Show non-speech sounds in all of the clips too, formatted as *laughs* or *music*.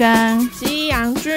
干。净剧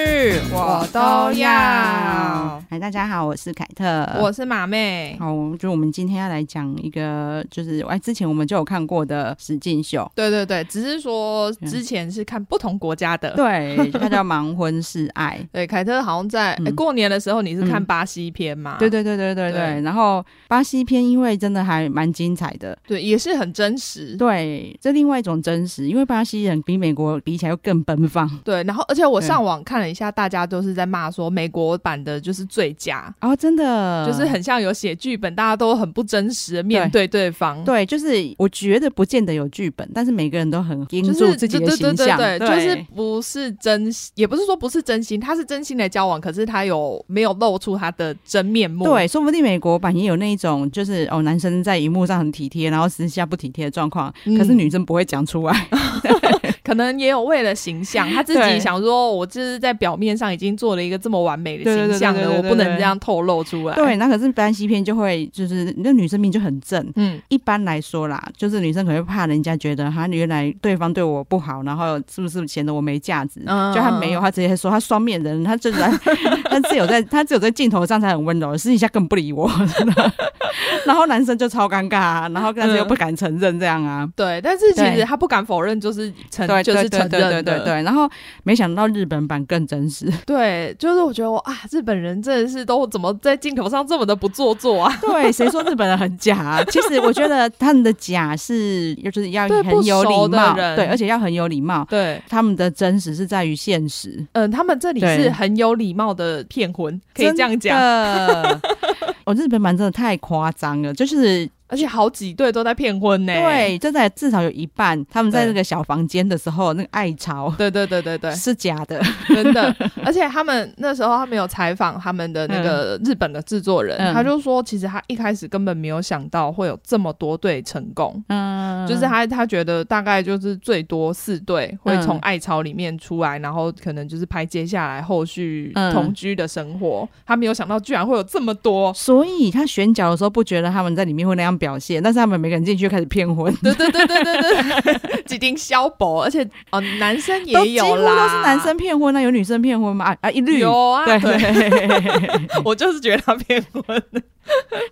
我都要。哎，大家好，我是凯特，我是马妹。好，就我们今天要来讲一个，就是哎，之前我们就有看过的实境秀。对对对，只是说之前是看不同国家的。对，它叫《盲婚试爱》。*laughs* 对，凯特好像在、嗯、过年的时候你是看巴西片嘛？对对对对对对。对然后巴西片因为真的还蛮精彩的，对，也是很真实。对，这另外一种真实，因为巴西人比美国比起来又更奔放。对，然后而且我上网看了一下，大家都是在骂说美国版的就是最佳哦，真的就是很像有写剧本，大家都很不真实的面对对方。对，对，就是我觉得不见得有剧本，但是每个人都很盯住自己的形象，对，就是不是真，也不是说不是真心，他是真心的交往，可是他有没有露出他的真面目？对，说不定美国版也有那一种，就是哦，男生在荧幕上很体贴，然后私下不体贴的状况，嗯，可是女生不会讲出来。*laughs* 可能也有为了形象，*laughs* 他自己想说，我就是在表面上已经做了一个这么完美的形象了，我不能这样透露出来。对，那可是单西片就会，就是那女生命就很正。嗯，一般来说啦，就是女生可能会怕人家觉得，哈，原来对方对我不好，然后是不是显得我没价值？嗯，就他没有，他直接说他双面人，他就在 *laughs* 他只有在他只有在镜头上才很温柔，私底下根本不理我。*laughs* 然后男生就超尴尬啊，然后但是又不敢承认这样啊。对，但是其实他不敢否认，就是承。对，就是承认的，对对对对。然后没想到日本版更真实。*laughs* 对，就是我觉得我啊，日本人真的是都怎么在镜头上这么的不做作啊？*laughs* 对，谁说日本人很假啊？其实我觉得他们的假是，就是要很有礼貌，对，而且要很有礼貌。对，他们的真实是在于现实。嗯，他们这里是很有礼貌的骗婚，可以这样讲。*laughs* 哦，日本版真的太夸张了，就是。而且好几对都在骗婚呢，对，就在至少有一半，他们在那个小房间的时候，那个爱巢，对对对对对，是假的，真的。而且他们那时候他们有采访他们的那个日本的制作人，嗯、他就说，其实他一开始根本没有想到会有这么多对成功，嗯，就是他他觉得大概就是最多四对会从爱巢里面出来，然后可能就是拍接下来后续同居的生活，嗯、他没有想到居然会有这么多，所以他选角的时候不觉得他们在里面会那样。表现，但是他们每个人进去就开始骗婚，对对对对对对，*laughs* 几丁消薄，而且哦，男生也有啦，都是男生骗婚，那有女生骗婚吗？啊啊，一律有啊，对，对 *laughs* 我就是觉得他骗婚，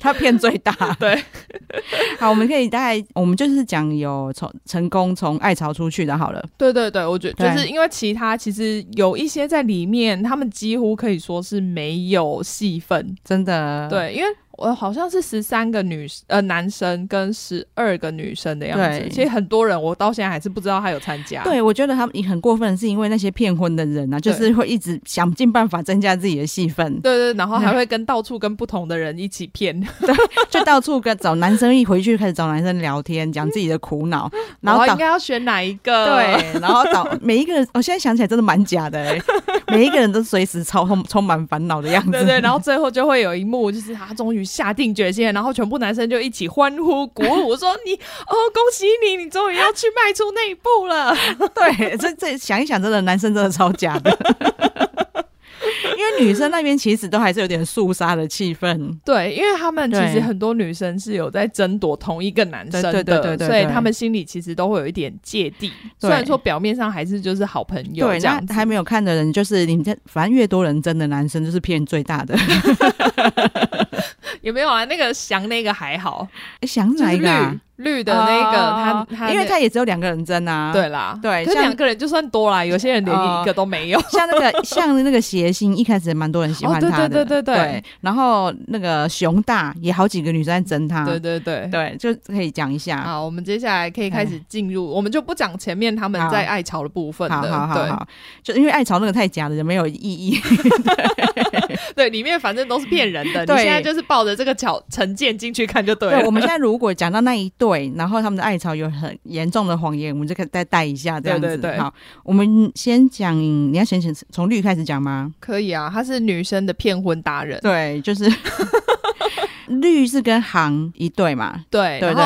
他骗最大，对。*laughs* 好，我们可以大概，我们就是讲有从成功从爱巢出去的，好了。对对对，我觉得就是因为其他其实有一些在里面，他们几乎可以说是没有戏份，真的。对，因为。我好像是十三个女呃男生跟十二个女生的样子，其实很多人我到现在还是不知道他有参加。对，我觉得他们很过分，是因为那些骗婚的人啊，就是会一直想尽办法增加自己的戏份。对对，然后还会跟到处跟不同的人一起骗，*laughs* 对，就到处跟找男生，一回去开始找男生聊天，讲自己的苦恼，*laughs* 然后应该要选哪一个？对，然后找 *laughs* 每一个人，我现在想起来真的蛮假的、欸，每一个人都随时超充充满烦恼的样子。对对，然后最后就会有一幕，就是他终于下定决心。然后全部男生就一起欢呼鼓舞，*laughs* 说你哦，恭喜你，你终于要去迈出那一步了。*laughs* 对，这这想一想，真的男生真的超假的，*laughs* 因为女生那边其实都还是有点肃杀的气氛。对，因为他们其实很多女生是有在争夺同一个男生的，对对对对，所以他们心里其实都会有一点芥蒂。对虽然说表面上还是就是好朋友，对，这样还没有看的人，就是你们反正越多人争的男生就是骗最大的。有没有啊？那个翔那个还好，翔哪一个？绿的那个，他他，因为他也只有两个人争啊。对啦，对，这两个人就算多啦，有些人连一个都没有。像那个像那个谐星，一开始也蛮多人喜欢他的，对对对对。然后那个熊大也好几个女生在争他，对对对对，就可以讲一下。好，我们接下来可以开始进入，我们就不讲前面他们在爱巢的部分好好好好，就因为爱巢那个太假了，就没有意义。*laughs* *laughs* *laughs* 对，里面反正都是骗人的。你现在就是抱着这个巧成见进去看就对了。对，我们现在如果讲到那一对，然后他们的爱巢有很严重的谎言，我们就可以再带一下这样子。对对对。好，我们先讲，你要先从从绿开始讲吗？可以啊，她是女生的骗婚达人。对，就是 *laughs* 绿是跟行一对嘛。对，对对。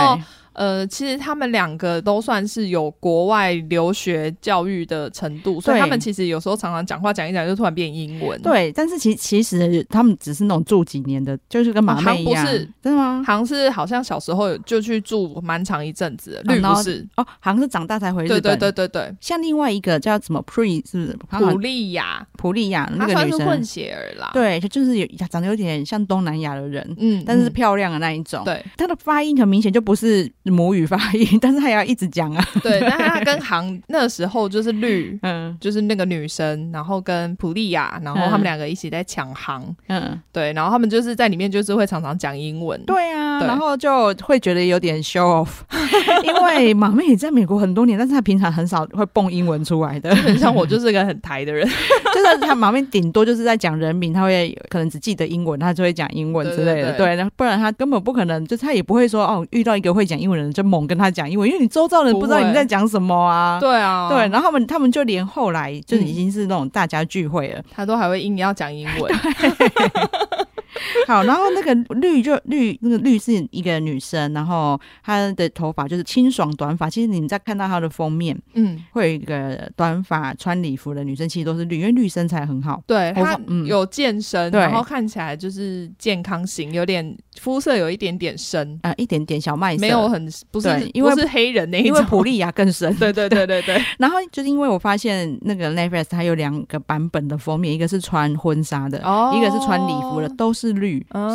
呃，其实他们两个都算是有国外留学教育的程度，所以他们其实有时候常常讲话讲一讲就突然变英文。对，但是其其实他们只是那种住几年的，就是跟马妹一样。不是真的吗？好像是好像小时候就去住蛮长一阵子，绿不是哦，好像是长大才回日本。对对对对对，像另外一个叫什么 Pre 是不是？普利亚，普利亚那个女生混血儿啦。对，就是有长得有点像东南亚的人，嗯，但是是漂亮的那一种。对，她的发音很明显就不是母语发音，*laughs* 但是他也要一直讲啊。对，那他跟航 *laughs* 那时候就是绿，嗯，就是那个女生，然后跟普利亚，然后他们两个一起在抢航，嗯，对，然后他们就是在里面就是会常常讲英文。对啊，然后就会觉得有点 show off，*laughs* 因为马妹也在美国很多年，但是她平常很少会蹦英文出来的。很像我就是个很台的人，就是他马妹顶多就是在讲人名，他会可能只记得英文，他就会讲英文之类的。对，那不然他根本不可能，就他也不会说哦，遇到一个会讲英文的人就猛跟他讲英文，因为你周遭人不知道你在讲什么啊。对啊，对，然后他们他们就连后来就已经是那种大家聚会了，他都还会硬要讲英文。*laughs* 好，然后那个绿就绿，那个绿是一个女生，然后她的头发就是清爽短发。其实你在看到她的封面，嗯，会有一个短发穿礼服的女生，其实都是绿，因为绿身材很好。对，她有健身，然后看起来就是健康型，有点肤色有一点点深啊，一点点小麦色，没有很不是，因为是黑人那一种，因为普利亚更深。*laughs* 对对对对对。*laughs* 然后就是因为我发现那个 Netflix 它有两个版本的封面，一个是穿婚纱的，一个是穿礼服的，都是绿。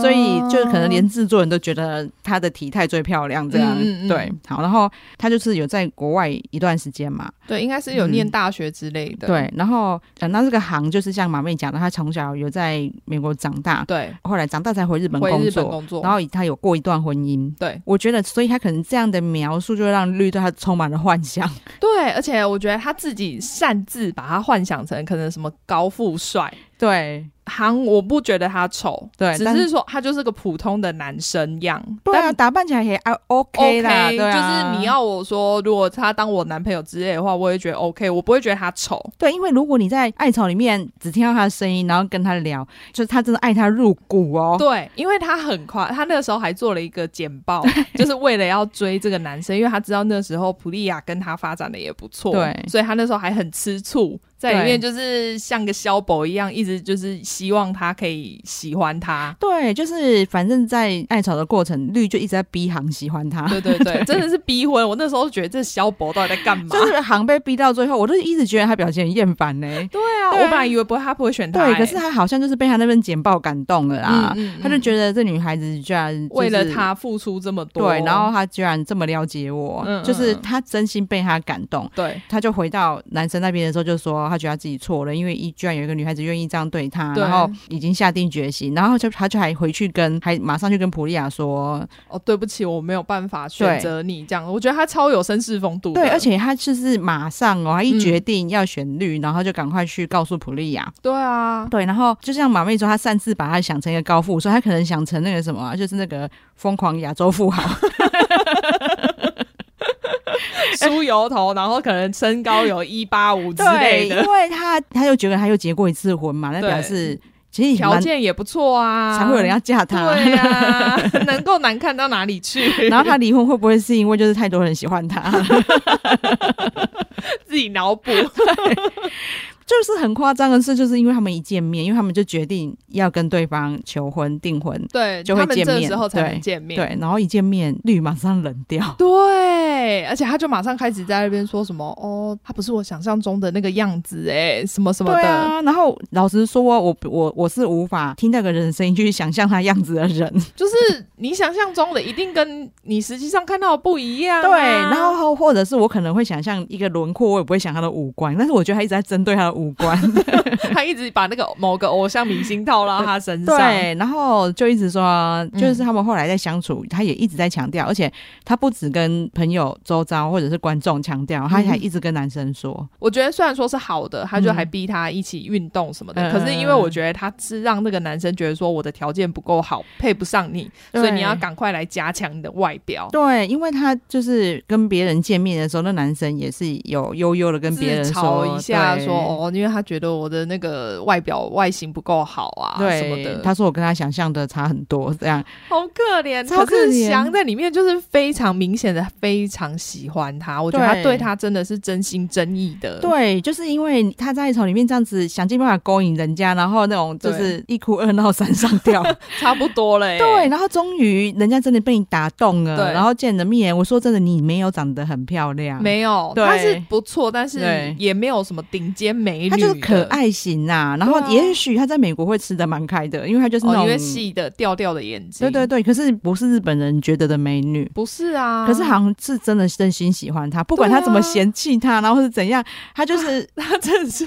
所以就可能连制作人都觉得她的体态最漂亮，这样、嗯嗯、对。好，然后她就是有在国外一段时间嘛，对，应该是有念大学之类的。嗯、对，然后讲到这个行，就是像马妹讲的，她从小有在美国长大，对，后来长大才回日本工作，回日本工作，然后她有过一段婚姻。对，我觉得，所以她可能这样的描述，就会让绿对她充满了幻想。对，而且我觉得她自己擅自把她幻想成可能什么高富帅。对。韩我不觉得他丑，对，只是说他就是个普通的男生样，对啊，打扮起来也 OK 啦，对，就是你要我说，如果他当我男朋友之类的话，我也觉得 OK，我不会觉得他丑，对，因为如果你在艾草里面只听到他的声音，然后跟他聊，就是他真的爱他入骨哦，对，因为他很夸，他那个时候还做了一个简报，*laughs* 就是为了要追这个男生，因为他知道那时候普利亚跟他发展的也不错，对，所以他那时候还很吃醋。在里面就是像个萧博一样，一直就是希望他可以喜欢他。对，就是反正在爱草的过程，绿就一直在逼航喜欢他。对对对，*laughs* 对真的是逼婚。我那时候觉得这萧博到底在干嘛？就是航被逼到最后，我都一直觉得他表现很厌烦呢。*laughs* 对啊，对我本来以为不会他不会选他，对，可是他好像就是被他那份简报感动了啦。嗯嗯嗯他就觉得这女孩子居然、就是、为了他付出这么多，对，然后他居然这么了解我，就是他真心被他感动。对，他就回到男生那边的时候就说，他觉得他自己错了。因为一居然有一个女孩子愿意这样对他，对然后已经下定决心，然后就他就还回去跟还马上就跟普利亚说：“哦，对不起，我没有办法选择你。”这样，我觉得他超有绅士风度。对，而且他就是马上哦，他一决定要选绿，嗯、然后就赶快去告诉普利亚。对啊，对，然后就像马妹说，他擅自把他想成一个高富所以，他可能想成那个什么，就是那个疯狂亚洲富豪。*laughs* *laughs* 梳油头，然后可能身高有一八五之类的，因为他他又觉得他又结过一次婚嘛，那表示其实条件也不错啊，才会有人要嫁他。对啊，*laughs* 能够难看到哪里去？然后他离婚会不会是因为就是太多人喜欢他？*laughs* 自己脑补。就是很夸张的事，就是因为他们一见面，因为他们就决定要跟对方求婚订婚，对，就会见面，才能见面，对，对，然后一见面绿马上冷掉，对，而且他就马上开始在那边说什么哦，他不是我想象中的那个样子哎，什么什么的，啊、然后老实说，我我我是无法听那个人的声音去想象他样子的人，就是你想象中的一定跟你实际上看到的不一样，啊，对，然后或者是我可能会想象一个轮廓，我也不会想他的五官，但是我觉得他一直在针对他的。五官，*laughs* 他一直把那个某个偶像明星套到他身上，对，然后就一直说，就是他们后来在相处，他也一直在强调，而且他不止跟朋友周遭或者是观众强调，他还一直跟男生说、嗯。我觉得虽然说是好的，他就还逼他一起运动什么的、嗯，可是因为我觉得他是让那个男生觉得说我的条件不够好，配不上你，所以你要赶快来加强你的外表。对，因为他就是跟别人见面的时候，那男生也是有悠悠的跟别人说一下，说哦，因为他觉得我的那个外表外形不够好啊，对什么的。他说我跟他想象的差很多，这样好可怜。可是翔在里面就是非常明显的非常喜欢他，我觉得他对他真的是真心真意的。对，就是因为他在从里面这样子想尽办法勾引人家，然后那种就是一哭二闹三上吊，*laughs* 差不多了。*laughs* 对，然后终于人家真的被你打动了，对，然后见了面，我说真的，你没有长得很漂亮，没有，他是不错，但是也没有什么顶尖美女，他就是可爱型呐、啊。然后也许他在美国会吃的蛮开的，因为他就是那种细的调调的眼睛。对对对，可是不是日本人觉得的美女，不是啊。可是好像是真的真心喜欢他，不管他怎么嫌弃他，然后是怎样，他就是 *laughs* 他真的是，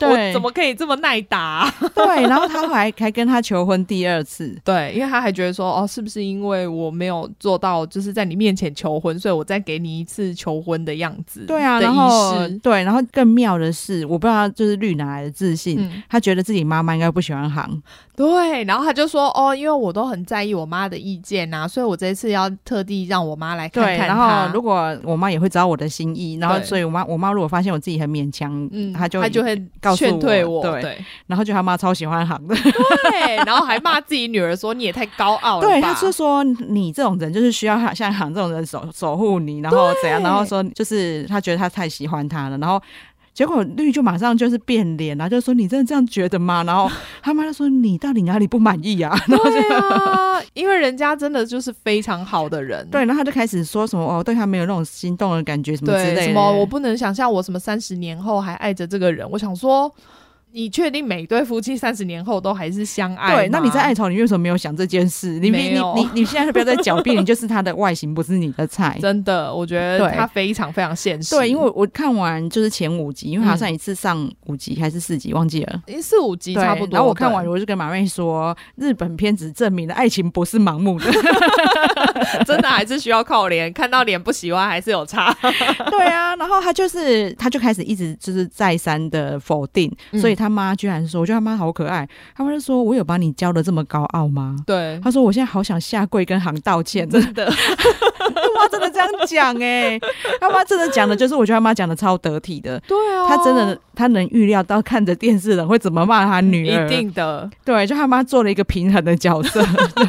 我怎么可以这么耐打、啊？*laughs* 对，然后他还 *laughs* 还跟他求婚第二次，对，因为他还觉得说，哦，是不是因为我没有做到，就是在你面前求婚，所以我再给你一次求婚的样子？对啊，然后对，然后更妙的是，我不知道就是绿哪来的自信，嗯、他觉得自己妈妈应该不喜欢航，对，然后他就说，哦，因为我都很在意我妈的意见呐、啊，所以我这一次要特地让我妈来看看他。然后如果我妈也会知道我的心意，然后所以我妈我妈如果发现我自己很勉强，嗯，她就她就会劝退我，对，对。然后就他妈超喜欢航的，对，然后还骂自己女儿说，你也太高傲了，对，他是说你这种人就是需要像航这种人守守护你，然后怎样，然后说就是他觉得他太喜欢他了，然后。结果绿就马上就是变脸，然后就说：“你真的这样觉得吗？”然后他妈就说：“你到底哪里不满意啊？” *laughs* 对啊，因为人家真的就是非常好的人。对，然后他就开始说什么：“哦，对他没有那种心动的感觉，什么之类的。”什么我不能想象我什么三十年后还爱着这个人。我想说。你确定每对夫妻三十年后都还是相爱？对，那你在爱巢，你为什么没有想这件事？你你你你现在不要再狡辩，你就是他的外形不是你的菜。真的，我觉得他非常非常现实。对，因为我看完就是前五集，因为好像一次上五集还是四集，忘记了，四五集差不多。然后我看完，我就跟马妹说，日本片子证明了爱情不是盲目的，*laughs* 真的还是需要靠脸，看到脸不喜欢还是有差。*laughs* 对啊，然后他就是他就开始一直就是再三的否定，所以他。他妈居然说：“我觉得他妈好可爱。”他妈就说：“我有把你教的这么高傲吗？”对，他说：“我现在好想下跪跟行道歉。”真的，他妈真的这样讲哎，他妈真的讲的就是，我觉得他妈讲的超得体的。对啊，他真的他能预料到看着电视人会怎么骂他女儿，一定的。对，就他妈做了一个平衡的角色，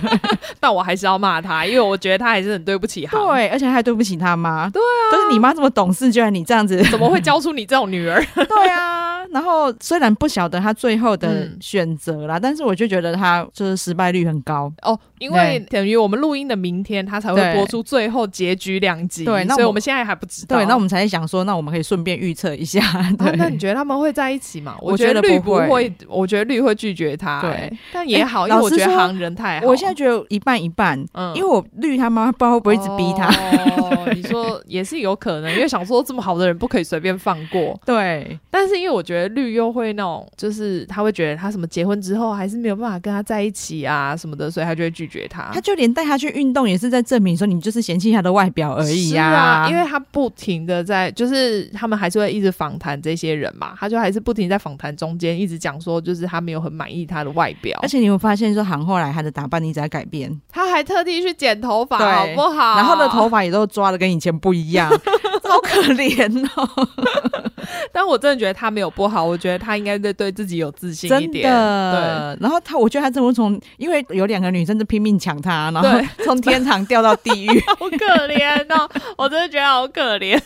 *laughs* 但我还是要骂他，因为我觉得他还是很对不起他。对，而且还对不起他妈。对啊，都是你妈这么懂事，居然你这样子，怎么会教出你这种女儿？*laughs* 对啊，然后虽然不。不晓得他最后的选择啦、嗯，但是我就觉得他就是失败率很高哦，因为等于我们录音的明天他才会播出最后结局两集，对，所以我们现在还不知道。对，那我们才在想说，那我们可以顺便预测一下。*laughs* 对、啊，那你觉得他们会在一起吗？我觉得绿不会，我觉得，绿会拒绝他、欸。对，但也好，因为我觉得行人太好。我现在觉得一半一半，嗯，因为我绿他妈不知道会不会一直逼他。哦，*laughs* 你说也是有可能，因为想说这么好的人不可以随便放过。*laughs* 对，但是因为我觉得绿又会那种就是他。他会觉得他什么结婚之后还是没有办法跟他在一起啊什么的，所以他就会拒绝他。他就连带他去运动也是在证明说你就是嫌弃他的外表而已啊。啊，因为他不停的在，就是他们还是会一直访谈这些人嘛，他就还是不停在访谈中间一直讲说，就是他没有很满意他的外表。而且你会发现说，韩后来他的打扮一直在改变，他还特地去剪头发，好不好？然后的头发也都抓的跟以前不一样，*laughs* 好可怜哦。*laughs* 但我真的觉得他没有不好，我觉得他应该对对自己有自信一点。对，然后他，我觉得他这么从，因为有两个女生在拼命抢他，然后 *laughs* 从天堂掉到地狱，*laughs* 好可怜哦！我真的觉得好可怜。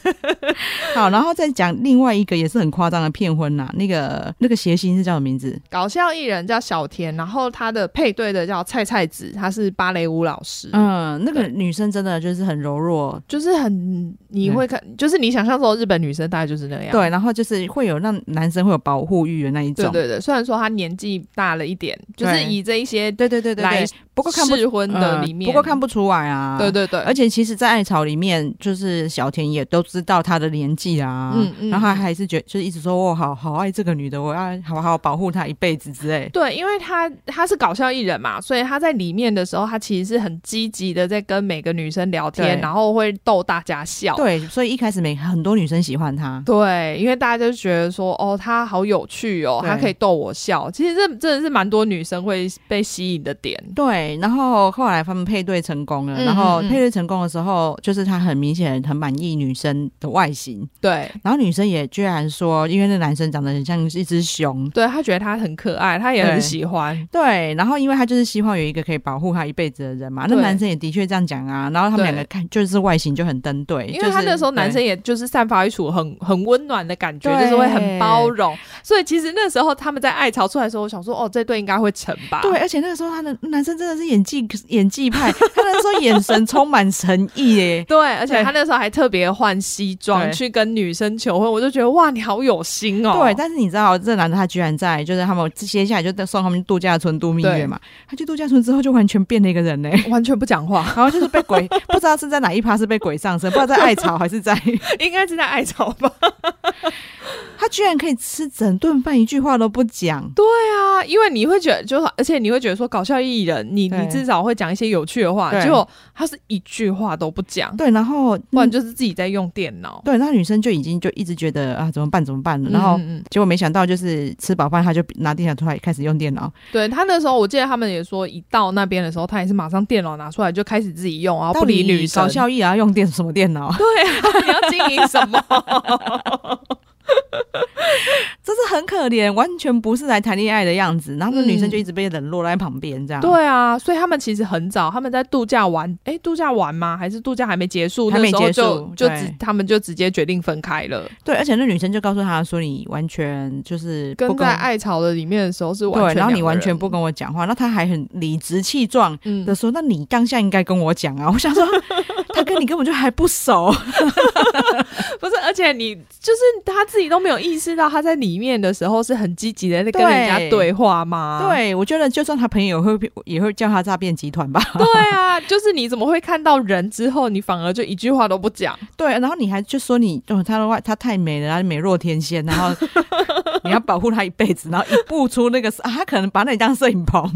好，然后再讲另外一个也是很夸张的骗婚呐，那个那个谐星是叫什么名字？搞笑艺人叫小田，然后他的配对的叫菜菜子，他是芭蕾舞老师。嗯，那个女生真的就是很柔弱，就是很你会看，就是你想象中日本女生大概就是那样。对，然后就是会有让男生会有保护欲的那一种。对对对，虽然说他年纪大了一点，就是以这一些对对对对来不过看不试婚的里面，不过看不出来啊。对对对，而且其实，在爱巢里面，就是小田也都知道他的年纪啊，嗯嗯，然后他还是觉得，就是一直说我好好爱这个女的，我要好好保护她一辈子之类。对，因为他他是搞笑艺人嘛，所以他在里面的时候，他其实是很积极的在跟每个女生聊天，然后会逗大家笑。对，所以一开始每很多女生喜欢他。对，因为大家就觉得说，哦，他好有趣哦，他可以逗我笑。其实这真的是蛮多女生会被吸引的点。对，然后后来他们配对成功了，嗯、然后配对成功的时候，就是他很明显很满意女生的外形。对，然后女生也居然说，因为那男生长得很像一只熊，对，他觉得他很可爱，他也很喜欢。对，对，然后因为他就是希望有一个可以保护他一辈子的人嘛，那男生也的确这样讲啊。然后他们两个看就是外形就很登对，因为他那时候男生也就是散发一种很很温暖的感觉，就是会很包容。所以其实那时候他们在爱巢出来的时候，我想说，哦，这对应该会成吧？对，而且那个时候他的男生真的是演技演技派，*laughs* 他那时候眼神充满诚意耶。*laughs* 对，而且他那时候还特别换西装去跟女生求婚，我就觉得哇，你好有心哦。对，但是你知道，这男的他居然在就是他们接下来就送他们度假村度蜜月嘛，他去度假村之后就完全变了一个人呢，*laughs* 完全不讲话，然后就是被鬼不知道是在哪一趴是被鬼上身，不知道在艾草还是在应该是在艾草吧。他居然可以吃整顿饭，一句话都不讲。对啊，因为你会觉得，就是而且你会觉得说，搞笑艺人，你你至少会讲一些有趣的话。结果他是一句话都不讲。对，然后不然就是自己在用电脑。对，那女生就已经就一直觉得啊，怎么办？怎么办？然后结果没想到，就是吃饱饭，他就拿电脑出来开始用电脑。对，他那时候，我记得他们也说，一到那边的时候，他也是马上电脑拿出来就开始自己用，然后不理女生。搞笑艺人要用电什么电脑？对啊，你要经营什么？*laughs* 这是很可怜，完全不是来谈恋爱的样子。然后那女生就一直被冷落在旁边，这样、嗯。对啊，所以他们其实很早，他们在度假玩，哎，度假玩吗？还是度假还没结束？还没结束，就就直他们就直接决定分开了。对，而且那女生就告诉他说：“你完全就是跟在爱巢的里面的时候是完全，对，然后你完全不跟我讲话。”那他还很理直气壮的说：“嗯、那你当下应该跟我讲啊！”我想说，*laughs* 他跟你根本就还不熟，*laughs* 不是？而且你就是他自己都没有意识到他在里面的时候是很积极的在跟人家对话吗？对，我觉得就算他朋友会也会叫他诈骗集团吧。对啊，就是你怎么会看到人之后，你反而就一句话都不讲？*laughs* 对，然后你还就说你哦，他的话他太美了，他美若天仙，然后你要保护他一辈子，然后一步出那个啊，他可能把那里当摄影棚，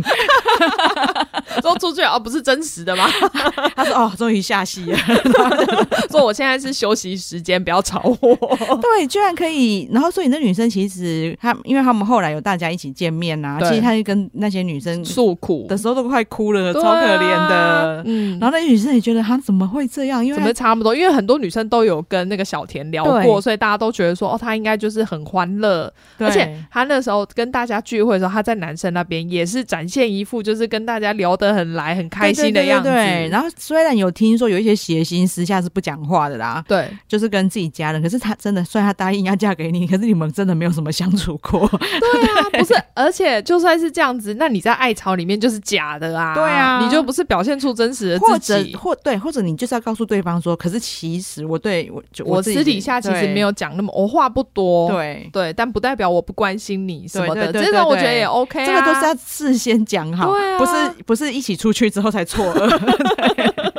*laughs* 说出去哦，不是真实的吗？*laughs* 他说哦，终于下戏了，*laughs* 说我现在是休息时间，不要吵我。对，居然可以，然后所以那女生其实她，因为他们后来有大家一起见面呐、啊，其实她就跟那些女生诉苦的时候都快哭了，超可怜的。嗯，然后那女生也觉得她怎么会这样？因为怎么差不多？因为很多女生都有跟那个小田聊过，所以大家都觉得说，哦，她应该就是很欢乐。而且他那时候跟大家聚会的时候，他在男生那边也是展现一副就是跟大家聊得很来、很开心的样子。然后虽然有听说有一些谐星私下是不讲话的啦，对，就是跟自己家人，可是他真的，虽然他答应要嫁给你，可是你们真的没有什么相处过。*laughs* 对啊，不是，而且就算是这样子，那你在爱巢里面就是假的啊。对啊，你就不是表现出真实的自己，或者或对，或者你就是要告诉对方说，可是其实我对我就我私底下其实没有讲那么，我话不多。对对，但不代表我不关心你什么的，这种我觉得也 OK 啊。这个都是要事先讲好，不是不是一起出去之后才错愕。*laughs*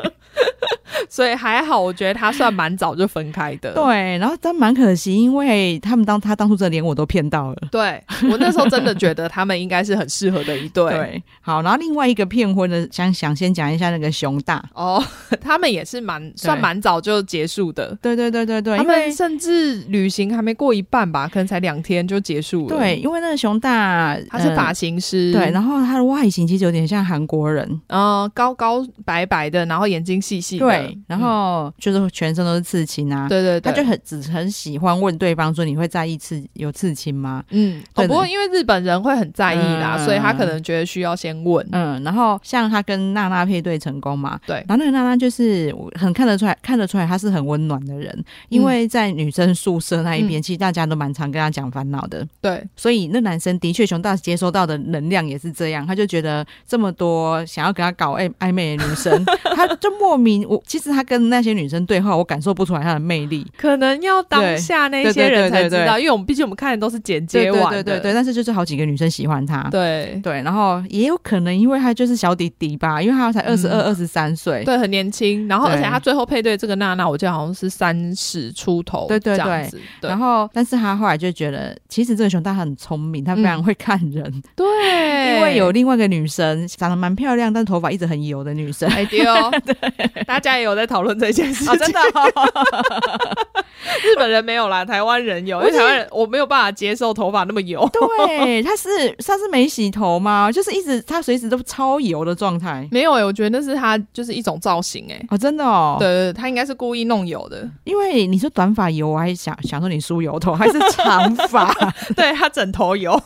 所以还好，我觉得他算蛮早就分开的。对，然后但蛮可惜，因为他们当他当初这连我都骗到了。对，我那时候真的觉得他们应该是很适合的一对。*laughs* 对，好，然后另外一个骗婚的，想想先讲一下那个熊大哦，他们也是蛮算蛮早就结束的。对对对对对，他们甚至旅行还没过一半吧，可能才两天就结束了。对，因为那个熊大他是发型师，对，然后他的外形其实有点像韩国人，嗯，高高白白的，然后眼睛细细的。对。然后就是全身都是刺青啊，对对，他就很只很喜欢问对方说，你会在意刺有刺青吗？嗯，不过因为日本人会很在意啦，所以他可能觉得需要先问。嗯，然后像他跟娜娜配对成功嘛，对，然后那个娜娜就是很看得出来，看得出来他是很温暖的人，因为在女生宿舍那一边，其实大家都蛮常跟他讲烦恼的。对，所以那男生的确熊大接收到的能量也是这样，他就觉得这么多想要跟他搞暧暧昧的女生，*laughs* 他就莫名我其其实他跟那些女生对话，我感受不出来他的魅力，可能要当下那些人才知道，因为我们毕竟我们看的都是剪接完，对对对对。但是就是好几个女生喜欢他，对对，然后也有可能因为他就是小弟弟吧，因为他才二十二、二十三岁，对，很年轻。然后而且他最后配对这个娜娜，我记得好像是三十出头，对对对。然后，但是他后来就觉得，其实这个熊大很聪明，他非常会看人，对，因为有另外一个女生长得蛮漂亮，但头发一直很油的女生，哎对哦，对，大家也有在讨论这件事情，真的。*laughs* 日本人没有啦，台湾人有，因为台湾人我没有办法接受头发那么油。对，*laughs* 他是他是没洗头吗？就是一直他随时都超油的状态。没有哎、欸，我觉得那是他就是一种造型哎、欸。哦，真的哦。对对，他应该是故意弄油的。因为你说短发油，我还想想说你梳油头，*laughs* 还是长发？对他枕头油，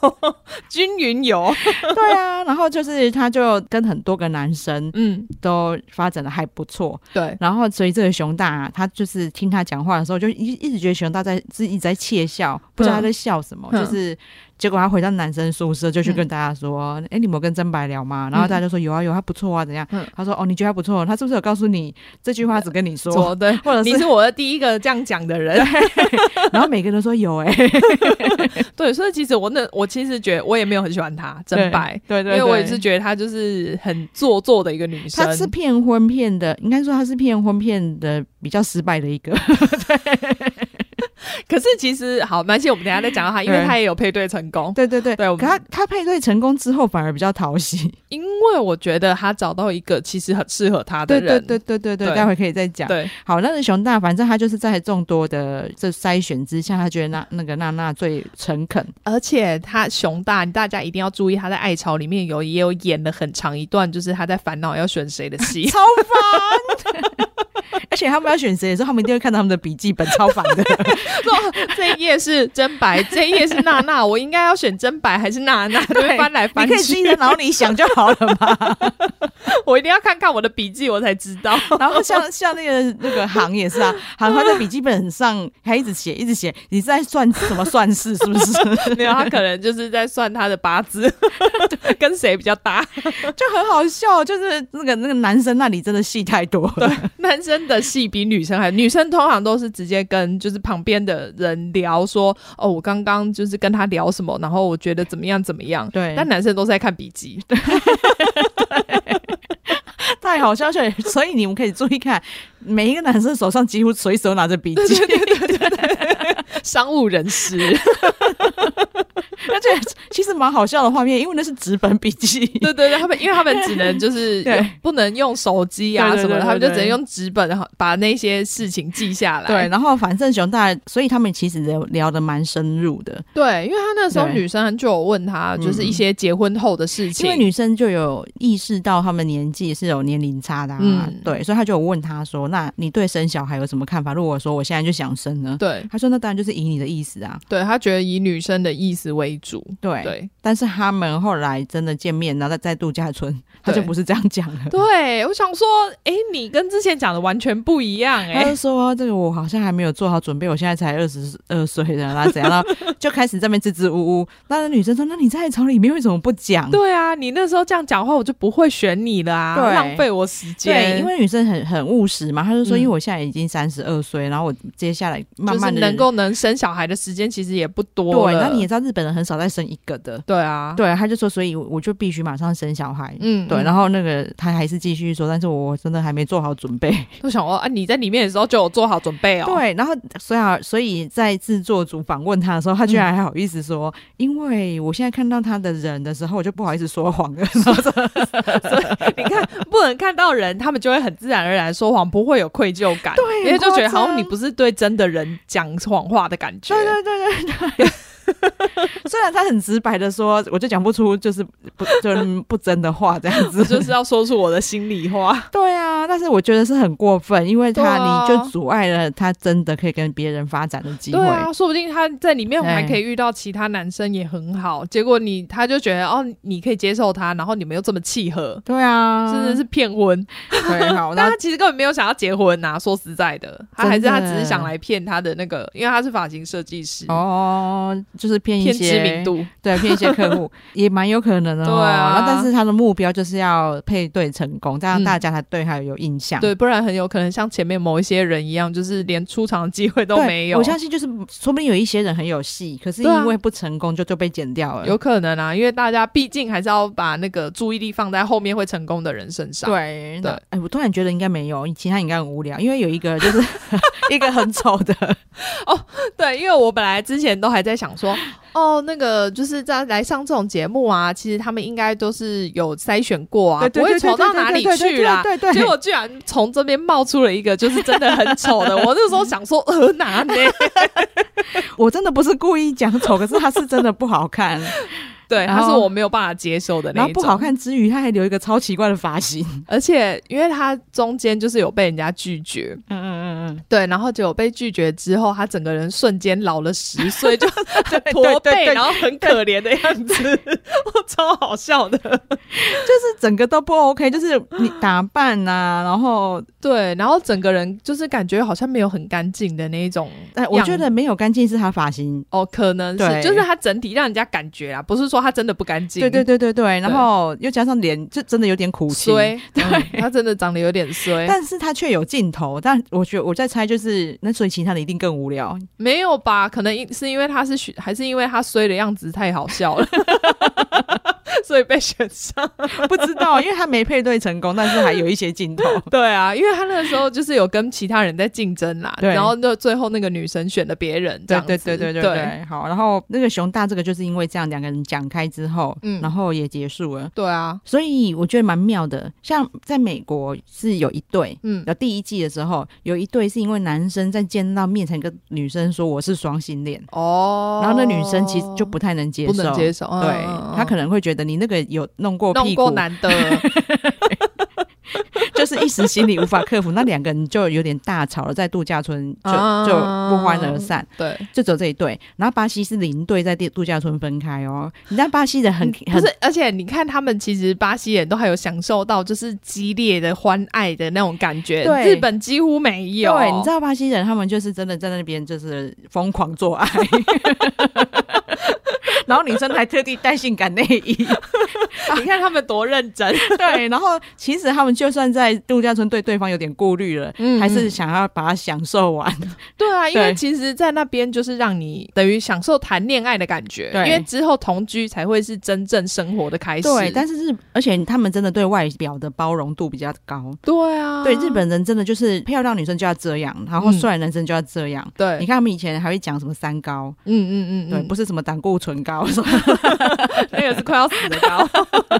均匀油。对啊，然后就是他就跟很多个男生嗯都发展的还不错。对，然后所以这个熊大啊，他就是听他讲话的时候就一。一直觉得熊大在是一直在窃笑，不知道他在笑什么，嗯、就是。结果他回到男生宿舍，就去跟大家说：“哎、嗯欸，你有没有跟曾白聊吗？”然后大家就说：“有啊，有，他不错啊，怎样？”嗯、他说：“哦，你觉得他不错？他是不是有告诉你这句话？只跟你说，*laughs* 对，或者是你是我的第一个这样讲的人。” *laughs* 然后每个人都说有、欸：“哎，*laughs* 对。”所以其实我那我其实觉得我也没有很喜欢他真白，对，对对，因为我也是觉得他就是很做作的一个女生。他是骗婚骗的，应该说他是骗婚骗的比较失败的一个。对。*laughs* 可是其实好，没关系，我们等下再讲到他，因为 *laughs* 他也有配对成功。对对对对，可他他配对成功之后反而比较讨喜，因为我觉得他找到一个其实很适合他的人。对对对对对对，待会可以再讲。对，好，那个熊大，反正他就是在众多的这筛选之下，他觉得那那个娜娜最诚恳，而且他熊大，大家一定要注意，他在爱巢里面有也有演了很长一段，就是他在烦恼要选谁的戏，*laughs* 超烦。而且他们要选谁的时候，他们一定会看到他们的笔记本，超烦的。*laughs* 说这一页是真白，这一页是娜娜，我应该要选真白还是娜娜？对，翻来翻去，你可以自己在脑里想就好了嘛。*laughs* 我一定要看看我的笔记，我才知道。*laughs* 然后像像那个那个行也是啊，行他在笔记本上还一直写，一直写。你在算什么算式？是不是？没有，他可能就是在算他的八字，跟谁比较搭，就很好笑。就是那个那个男生那里真的戏太多了，对，男生的戏比女生还，女生通常都是直接跟就是旁边的人聊说，哦，我刚刚就是跟他聊什么，然后我觉得怎么样怎么样。对，但男生都是在看笔记。对。太好笑了，所以你们可以注意看，每一个男生手上几乎随手拿着笔记，对对对对对，商务人士。*laughs* 而且其实蛮好笑的画面，因为那是纸本笔记。对对对，他们因为他们只能就是 *laughs* 不能用手机啊什么的，他们就只能用纸本，然后把那些事情记下来。对，然后反正熊大，所以他们其实聊聊的蛮深入的。对，因为他那时候女生就有问他，就是一些结婚后的事情，因为女生就有意识到他们年纪是有年龄差的，啊，对，所以他就有问他说：“那你对生小孩有什么看法？如果说我现在就想生呢？”对，他说：“那当然就是以你的意思啊。”对，他觉得以女生的意思为主。对对，但是他们后来真的见面，然后在在度假村，他就不是这样讲了。对，我想说，哎，你跟之前讲的完全不一样。哎，他就说这个我好像还没有做好准备，我现在才二十二岁的，然后怎样，然 *laughs* 后就开始在那边支支吾吾。那女生说：“那你在巢里面为什么不讲？”对啊，你那时候这样讲话，我就不会选你了啊，浪费我时间。对，因为女生很很务实嘛，她就说：“因为我现在已经三十二岁，然后我接下来慢慢的能够能生小孩的时间其实也不多。”对，那你也知道日本人很少再生一个的。对啊，对，他就说，所以我就必须马上生小孩。嗯，对，然后那个他还是继续说，但是我真的还没做好准备。我想说啊，你在里面的时候就有做好准备哦。对，然后所以啊所以在制作组访问他的时候，他居然还好意思说，嗯、因为我现在看到他的人的时候，我就不好意思说谎了。*laughs* 所以你看，不能看到人，他们就会很自然而然说谎，不会有愧疚感。对，因为就觉得好像你不是对真的人讲谎话的感觉。对对对对对。*laughs* 虽然他很直白的说，我就讲不出就是不就不真的话这样子，*laughs* 就是要说出我的心里话。对啊，但是我觉得是很过分，因为他你就阻碍了他真的可以跟别人发展的机会。对啊，说不定他在里面还可以遇到其他男生也很好。结果你他就觉得哦，你可以接受他，然后你们又这么契合。对啊，真的是骗婚。对，好，*laughs* 但他其实根本没有想要结婚呐。说实在的，他还是他只是想来骗他的那个，因为他是发型设计师哦，就是骗一些知名度，*laughs* 对，骗一些客户 *laughs* 也蛮有可能的。对啊，然后但是他的目标就是要配对成功，这样大家才对他有印象。对，不然很有可能像前面某一些人一样，就是连出场的机会都没有。我相信就是说不定有一些人很有戏，可是因为不成功就就被剪掉了。有可能啊，因为大家毕竟还是要把那个注意力放在后面会成功的人身上。对对，哎，我突然觉得应该没有，其他应该很无聊，因为有一个就是 *laughs* 一个很丑的哦。对，因为我本来之前都还在想说。*laughs* 哦，那个就是在来上这种节目啊，其实他们应该都是有筛选过啊，不会丑到哪里去啦。对对，*laughs* 结果居然从这边冒出了一个，就是真的很丑的。我那时候想说，呃，哪呢？*laughs* 我真的不是故意讲丑，可是他是真的不好看。对，他是我没有办法接受的那种。然后不好看之余，他还留一个超奇怪的发型，而且因为他中间就是有被人家拒绝，嗯嗯嗯嗯，对，然后就有被拒绝之后，他整个人瞬间老了十岁，就 *laughs* 驼背，然后很可怜的样子，*laughs* 我超好笑的，就是整个都不 OK，就是你打扮呐、啊，然后对，然后整个人就是感觉好像没有很干净的那一种。哎，我觉得没有干净是他发型。哦，可能是，就是他整体让人家感觉啊，不是说。他真的不干净，对对对对对，然后又加上脸，就真的有点苦衰，对、嗯，*laughs* 他真的长得有点衰，但是他却有镜头，但我觉得我在猜，就是那所以其他的一定更无聊，没有吧？可能是因为他是还是因为他衰的样子太好笑了。*laughs* *laughs* 所以被选上，*laughs* 不知道，因为他没配对成功，但是还有一些镜头。*laughs* 对啊，因为他那个时候就是有跟其他人在竞争啦，对然后那最后那个女生选了别人。对对对对对，对好，然后那个熊大这个就是因为这样两个人讲开之后，嗯，然后也结束了。对啊，所以我觉得蛮妙的。像在美国是有一对，嗯，有第一季的时候有一对是因为男生在见到面前跟女生说我是双性恋哦，然后那女生其实就不太能接受，不能接受，嗯、对他可能会觉得。你那个有弄过屁股，弄过男的。*laughs* 就是一时心里无法克服，那两个人就有点大吵了，在度假村就就不欢而散。对，就走这一对。然后巴西是零对在度假村分开哦。你知道巴西人很不是，而且你看他们其实巴西人都还有享受到就是激烈的欢爱的那种感觉，对，日本几乎没有。对，你知道巴西人他们就是真的在那边就是疯狂做爱，*laughs* 然后女生还特地带性感内衣，*laughs* 你看他们多认真。*laughs* 对，然后其实他们就算在度假村对对方有点顾虑了，嗯，还是想要把它享受完。对啊，因为其实，在那边就是让你等于享受谈恋爱的感觉，对，因为之后同居才会是真正生活的开始。对，但是日，而且他们真的对外表的包容度比较高。对啊，对，日本人真的就是漂亮女生就要这样，然后帅男生就要这样。对，你看他们以前还会讲什么三高，嗯嗯嗯，对，不是什么胆固醇高，*laughs* 那个是快要死的高，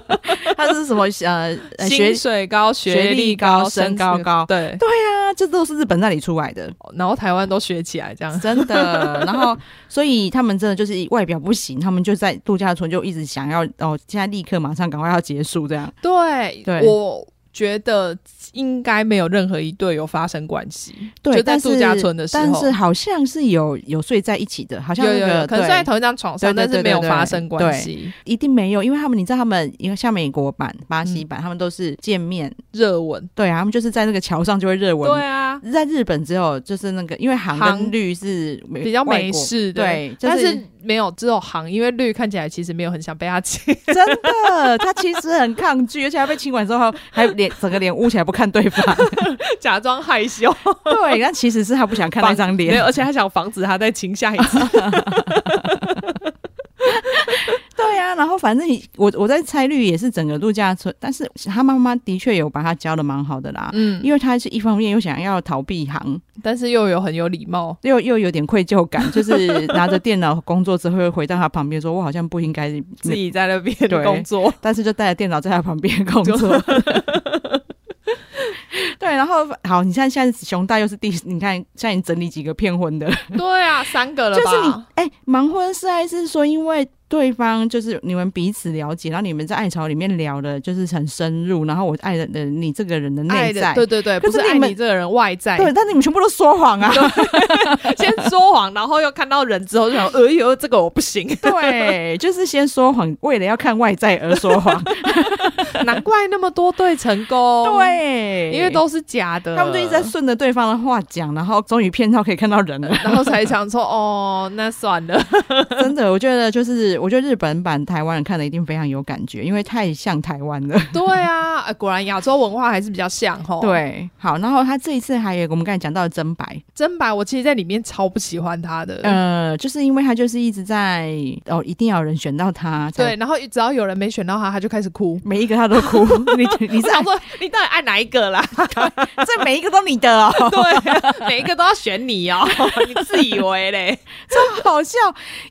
*laughs* 他是什么呃，薪水高，学历高，身高高，对对呀，这都是日本那里出来的，然后台湾都学起来这样，真的。*laughs* 然后，所以他们真的就是外表不行，他们就在度假村就一直想要哦，现在立刻马上赶快要结束这样。对，对我。觉得应该没有任何一对有发生关系，对，就在度假村的时候，但是好像是有有睡在一起的，好像那个有有有可能睡在同一张床上，但是没有发生关系，一定没有，因为他们你知道他们，因为像美国版、巴西版，嗯、他们都是见面。热吻，对啊，他们就是在那个桥上就会热吻，对啊，在日本只有就是那个，因为韩跟绿是比较美式的，对，就是、但是。没有，只有行，因为绿看起来其实没有很想被他亲，*laughs* 真的，他其实很抗拒，而且他被亲完之后还脸整个脸捂起来不看对方，*laughs* 假装害羞。对，但其实是他不想看那张脸，而且他想防止他再亲下一次。*laughs* 然后反正你我我在猜绿也是整个度假村，但是他妈妈的确有把他教的蛮好的啦，嗯，因为他是一方面又想要逃避行，但是又有很有礼貌，又又有点愧疚感，就是拿着电脑工作之后会回到他旁边说：“我好像不应该自己在那边工作。”但是就带着电脑在他旁边工作。*laughs* 对，然后好，你看现在熊大又是第，你看现在你整理几个骗婚的？对啊，三个了吧？就是你哎，盲婚是还是说因为？对方就是你们彼此了解，然后你们在爱巢里面聊的，就是很深入。然后我爱的你这个人的内在，对对对，不是爱你这个人外在。对，但是你们全部都说谎啊！*laughs* 先说谎，然后又看到人之后就想，哎呦，这个我不行。*laughs* 对，就是先说谎，为了要看外在而说谎。*laughs* 难怪那么多对成功，对，因为都是假的。他们就一直在顺着对方的话讲，然后终于骗到可以看到人了，然后才想说，哦，那算了。真的，我觉得就是，我觉得日本版台湾人看的一定非常有感觉，因为太像台湾了。对啊，果然亚洲文化还是比较像齁。对，好，然后他这一次还有我们刚才讲到的真白，真白，我其实在里面超不喜欢他的。呃，就是因为他就是一直在哦，一定要有人选到他。对，然后只要有人没选到他，他就开始哭，每一个他都哭。*laughs* 你你是想说你到底爱哪一个啦？*laughs* 这每一个都你的哦，*laughs* 对，每一个都要选你哦，你自以为嘞，真好笑。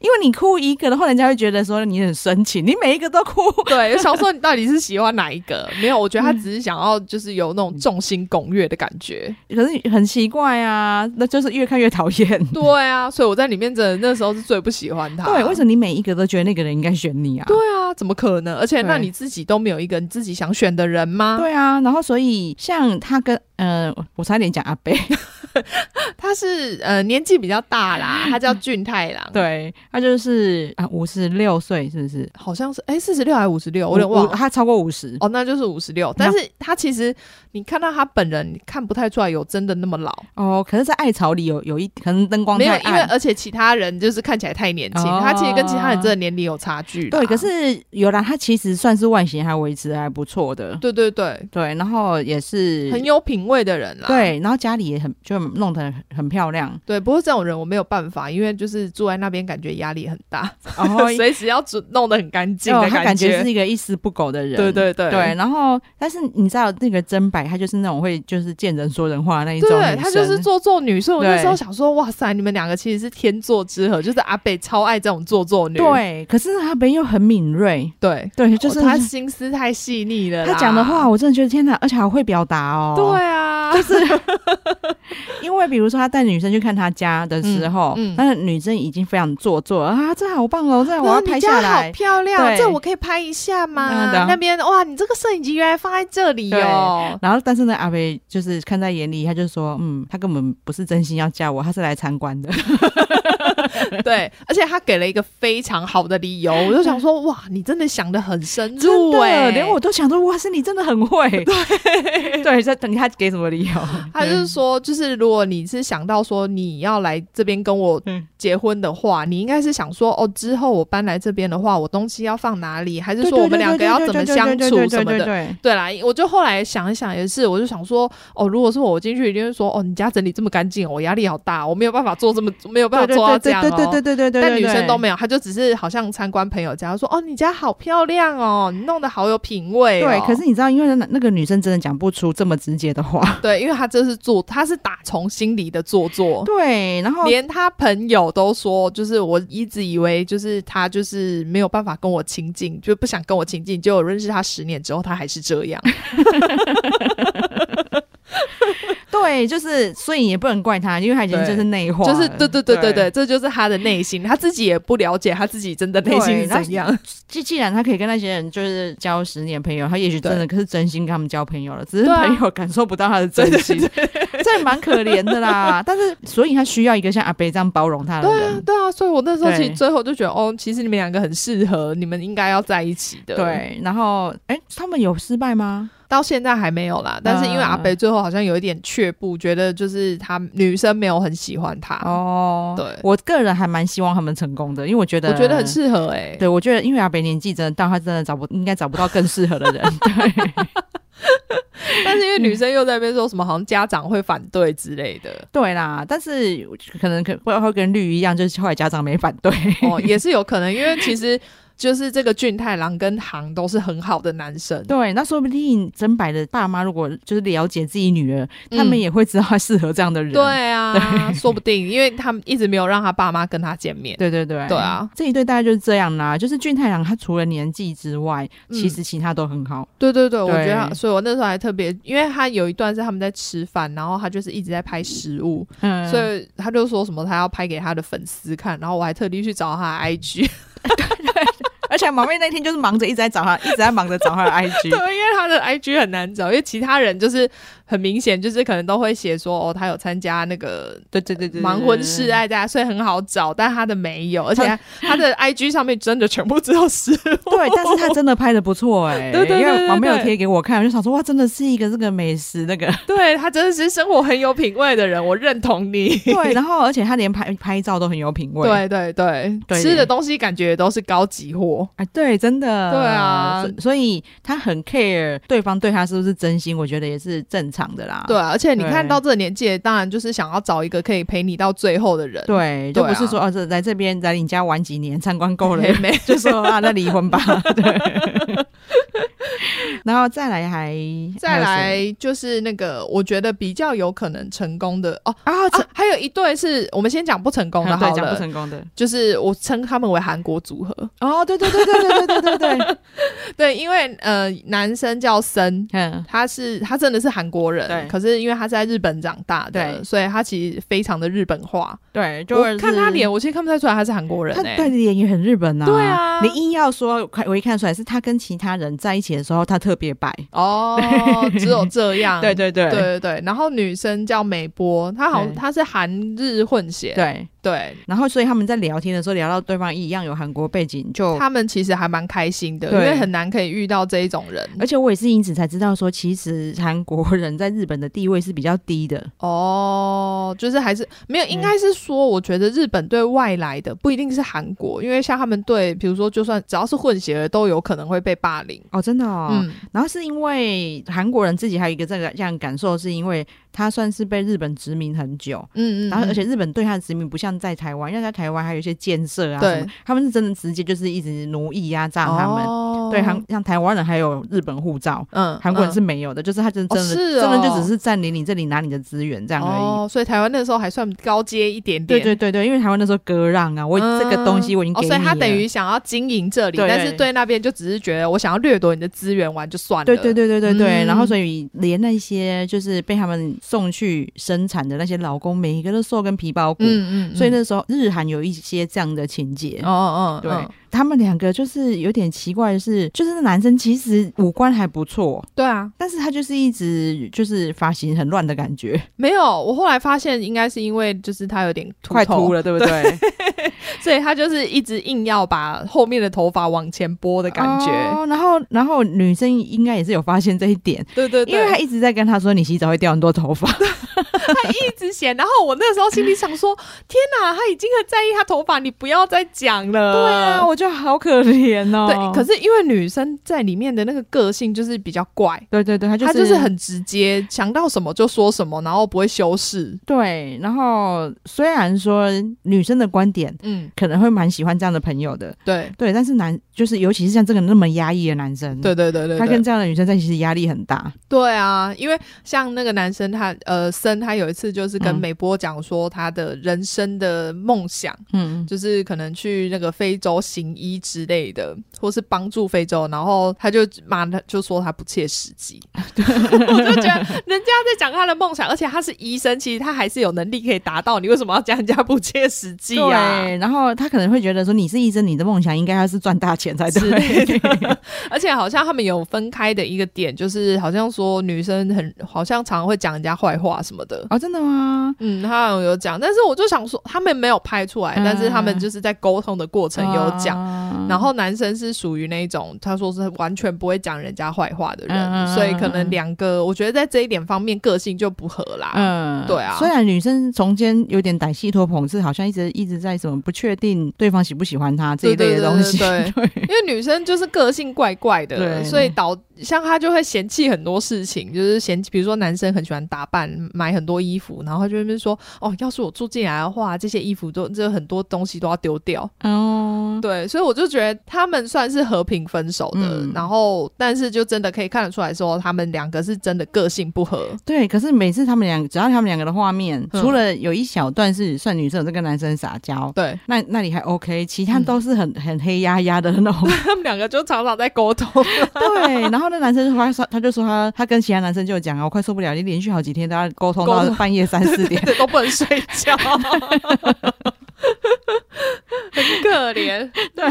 因为你哭一个的话，人家会觉得说你很深情。你每一个都哭，对，想说你到底是喜欢哪一个？没有，我觉得他只是想要就是有那种众星拱月的感觉。可是很奇怪啊，那就是越看越讨厌。对啊，所以我在里面真的那时候是最不喜欢他。对，为什么你每一个都觉得那个人应该选你啊？对啊，怎么可能？而且那你自己都没有一个你自己想选的人吗？对啊，然后所以像他跟呃，我差点讲阿伯。*laughs* *laughs* 他是呃年纪比较大啦，他叫俊太郎，对，他就是啊五十六岁，是不是？好像是哎四十六还是五十六？我有点忘了，他超过五十哦，那就是五十六。但是他其实你看到他本人，你看不太出来有真的那么老哦。可是，在爱巢里有有一可能灯光，没有，因为而且其他人就是看起来太年轻，哦、他其实跟其他人真的年龄有差距。对，可是有啦，他其实算是外形还维持还不错的。对对对对，然后也是很有品味的人啦。对，然后家里也很就弄得很。很漂亮，对，不过这种人我没有办法，因为就是住在那边，感觉压力很大，*laughs* 然后随时要弄得很干净的感觉，他感觉是一个一丝不苟的人，对对对，对。然后，但是你知道那个真白，他就是那种会就是见人说人话那一种，对，他就是做作女。所以我那时候想说，哇塞，你们两个其实是天作之合，就是阿北超爱这种做作女，对。可是阿北又很敏锐，对对，就是他心思太细腻了，他讲的话我真的觉得天哪，而且还会表达哦，对啊，就是因为比如说他带女生去看他。家的时候，嗯，那个女生已经非常做作啊，这好棒哦，这我要拍下来，好漂亮，这我可以拍一下吗？那边哇，你这个摄影机原来放在这里哦。然后，但是呢，阿飞就是看在眼里，他就说，嗯，他根本不是真心要嫁我，他是来参观的。对，而且他给了一个非常好的理由，*laughs* 我就想说，哇，你真的想的很深入哎，连我都想说，哇是，你真的很会。对 *laughs* 对，*laughs* 在等他给什么理由？他就是说，就是如果你是想到说你要来这边跟我结婚的话，你应该是想说，哦，之后我搬来这边的话，我东西要放哪里？还是说我们两个要怎么相处什么的？对啦，我就后来想一想也是，我就想说，哦，如果是我进去，一定会说，哦，你家整理这么干净，我压力好大，我没有办法做这么没有办法做到这样。对对对对对对对，但女生都没有，她就只是好像参观朋友家，说哦，你家好漂亮哦，你弄得好有品味。对，可是你知道，因为那那个女生真的讲不出这么直接的话。*laughs* 对，因为她这是做，她是打从心里的做作。对，然后连她朋友都说，就是我一直以为就是她就是没有办法跟我亲近，就不想跟我亲近，结果认识她十年之后，她还是这样。*laughs* *laughs* 对，就是，所以也不能怪他，因为他已经就是内化，就是对对对对对，这就是他的内心，他自己也不了解他自己真的内心是怎样。既既然他可以跟那些人就是交十年朋友，他也许真的可是真心跟他们交朋友了，只是朋友感受不到他的真心，这也蛮可怜的啦。*laughs* 但是，所以他需要一个像阿北这样包容他的人。对啊，对啊，所以我那时候其实最后就觉得，哦，其实你们两个很适合，你们应该要在一起的。对，然后，哎，他们有失败吗？到现在还没有啦，但是因为阿北最后好像有一点却步，觉得就是他女生没有很喜欢他哦。对，我个人还蛮希望他们成功的，因为我觉得我觉得很适合哎、欸。对，我觉得因为阿北年纪真的到，他真的找不应该找不到更适合的人。对，*laughs* 但是因为女生又在那边说什么，好像家长会反对之类的。对啦，但是可能可会会跟绿一样，就是后来家长没反对哦，也是有可能，因为其实。就是这个俊太郎跟航都是很好的男生，对，那说不定真白的爸妈如果就是了解自己女儿，嗯、他们也会知道他适合这样的人。对啊，对说不定，因为他们一直没有让他爸妈跟他见面。对对对，对啊，这一对大概就是这样啦。就是俊太郎他除了年纪之外，嗯、其实其他都很好。对对对，对我觉得，所以我那时候还特别，因为他有一段是他们在吃饭，然后他就是一直在拍食物，嗯，所以他就说什么他要拍给他的粉丝看，然后我还特地去找他 IG。*laughs* 而且毛妹那天就是忙着一直在找他，一直在忙着找他的 IG。*laughs* 对，因为他的 IG 很难找，因为其他人就是很明显就是可能都会写说哦，他有参加那个对对对对盲婚试爱，大家所以很好找，但他的没有，而且他，的 IG 上面真的全部只有食物。对，但是他真的拍的不错哎，*laughs* 对对，因为网友贴给我看，我就想说哇，真的是一个这个美食那个，对他真的是生活很有品味的人，我认同你。*laughs* 对，然后而且他连拍拍照都很有品味，对对对，对吃的东西感觉都是高级货，哎，对，真的，对啊，所以他很 care 对方对他是不是真心，我觉得也是正常。的啦，对啊，而且你看到这个年纪，当然就是想要找一个可以陪你到最后的人，对，就不是说哦，这来这边来你家玩几年，参观够了 *laughs* 没，就说啊，那离婚吧，*laughs* 对。*laughs* 然后再来还再来就是那个，我觉得比较有可能成功的哦啊，还有一对是我们先讲不成功的，好讲不成功的，就是我称他们为韩国组合。哦，对对对对对对对对对，对，*laughs* 因为呃，男生叫森，嗯。他是他真的是韩国人，对，可是因为他是在日本长大的，对，所以他其实非常的日本化，对，就看他脸，我其实看不太出来他是韩国人，他对脸也很日本啊，对啊，你硬要说，我一看出来是他跟其他人在一起的时候，他特别白哦，只有这样，对 *laughs* 对对。对对对，然后女生叫美波，她好像她是韩日混血，对。对，然后所以他们在聊天的时候聊到对方一样有韩国背景，就他们其实还蛮开心的，因为很难可以遇到这一种人。而且我也是因此才知道说，其实韩国人在日本的地位是比较低的。哦，就是还是没有，应该是说，我觉得日本对外来的不一定是韩国，因为像他们对，比如说就算只要是混血儿，都有可能会被霸凌。哦，真的哦。嗯。然后是因为韩国人自己还有一个这个这样感受，是因为他算是被日本殖民很久。嗯，嗯嗯。然后而且日本对他的殖民不像。在台湾，因为在台湾还有一些建设啊，对，他们是真的直接就是一直奴役压榨他们。哦、对，韩像台湾人还有日本护照，嗯，韩国人是没有的，嗯、就是他真的真的、哦、真的就只是占领你这里拿你的资源这样而已。哦，所以台湾那时候还算高阶一点点。对对对对，因为台湾那时候割让啊，我这个东西我已经所以他等于想要经营这里，对但是对那边就只是觉得我想要掠夺你的资源完就算了。对对对对对对，嗯、然后所以连那些就是被他们送去生产的那些劳工，每一个都瘦跟皮包骨。嗯嗯，嗯，所以那时候日韩。有一些这样的情节，哦哦，对。他们两个就是有点奇怪的是，就是那男生其实五官还不错，对啊，但是他就是一直就是发型很乱的感觉。没有，我后来发现应该是因为就是他有点秃快秃了，对不对？对 *laughs* 所以他就是一直硬要把后面的头发往前拨的感觉。哦，然后然后女生应该也是有发现这一点，对对对，因为他一直在跟他说，你洗澡会掉很多头发，他一直嫌。然后我那时候心里想说，天哪，他已经很在意他头发，你不要再讲了。对啊，我觉得好可怜。哦，对，可是因为女生在里面的那个个性就是比较怪，对对对，她就是、就是很直接，想到什么就说什么，然后不会修饰。对，然后虽然说女生的观点，嗯，可能会蛮喜欢这样的朋友的，对对，但是男就是尤其是像这个那么压抑的男生，对对对对，他跟这样的女生在一起其实压力很大。对啊，因为像那个男生他呃生，他有一次就是跟美波讲说他的人生的梦想，嗯，就是可能去那个非洲行医之类的。的，或是帮助非洲，然后他就骂他，就说他不切实际。*laughs* 我就觉得人家在讲他的梦想，而且他是医生，其实他还是有能力可以达到。你为什么要讲人家不切实际啊？对，然后他可能会觉得说，你是医生，你的梦想应该要是赚大钱才对。而且好像他们有分开的一个点，就是好像说女生很好像常常会讲人家坏话什么的啊、哦？真的吗？嗯，他好像有讲，但是我就想说，他们没有拍出来，嗯、但是他们就是在沟通的过程有讲，嗯、然后。男生是属于那种，他说是完全不会讲人家坏话的人，嗯、所以可能两个，我觉得在这一点方面个性就不合啦。嗯，对啊。虽然女生从间有点歹戏托捧，是好像一直一直在什么不确定对方喜不喜欢她这一类的东西。对，对，对，*laughs* 对，因为女生就是个性怪怪的，对所以导像他就会嫌弃很多事情，就是嫌弃，比如说男生很喜欢打扮，买很多衣服，然后他就会说哦，要是我住进来的话，这些衣服都这很多东西都要丢掉。哦，对，所以我就觉得。他们算是和平分手的，嗯、然后但是就真的可以看得出来说，他们两个是真的个性不合。对，可是每次他们两，只要他们两个的画面，嗯、除了有一小段是算女生在跟男生撒娇，对，那那里还 OK，其他都是很、嗯、很黑压压的那种。*laughs* 他们两个就常常在沟通。*laughs* 对，然后那男生他说，他就说他他跟其他男生就讲啊，我快受不了，你连续好几天都要沟通到半夜三四点，*laughs* 都不能睡觉，*laughs* 很可怜。对。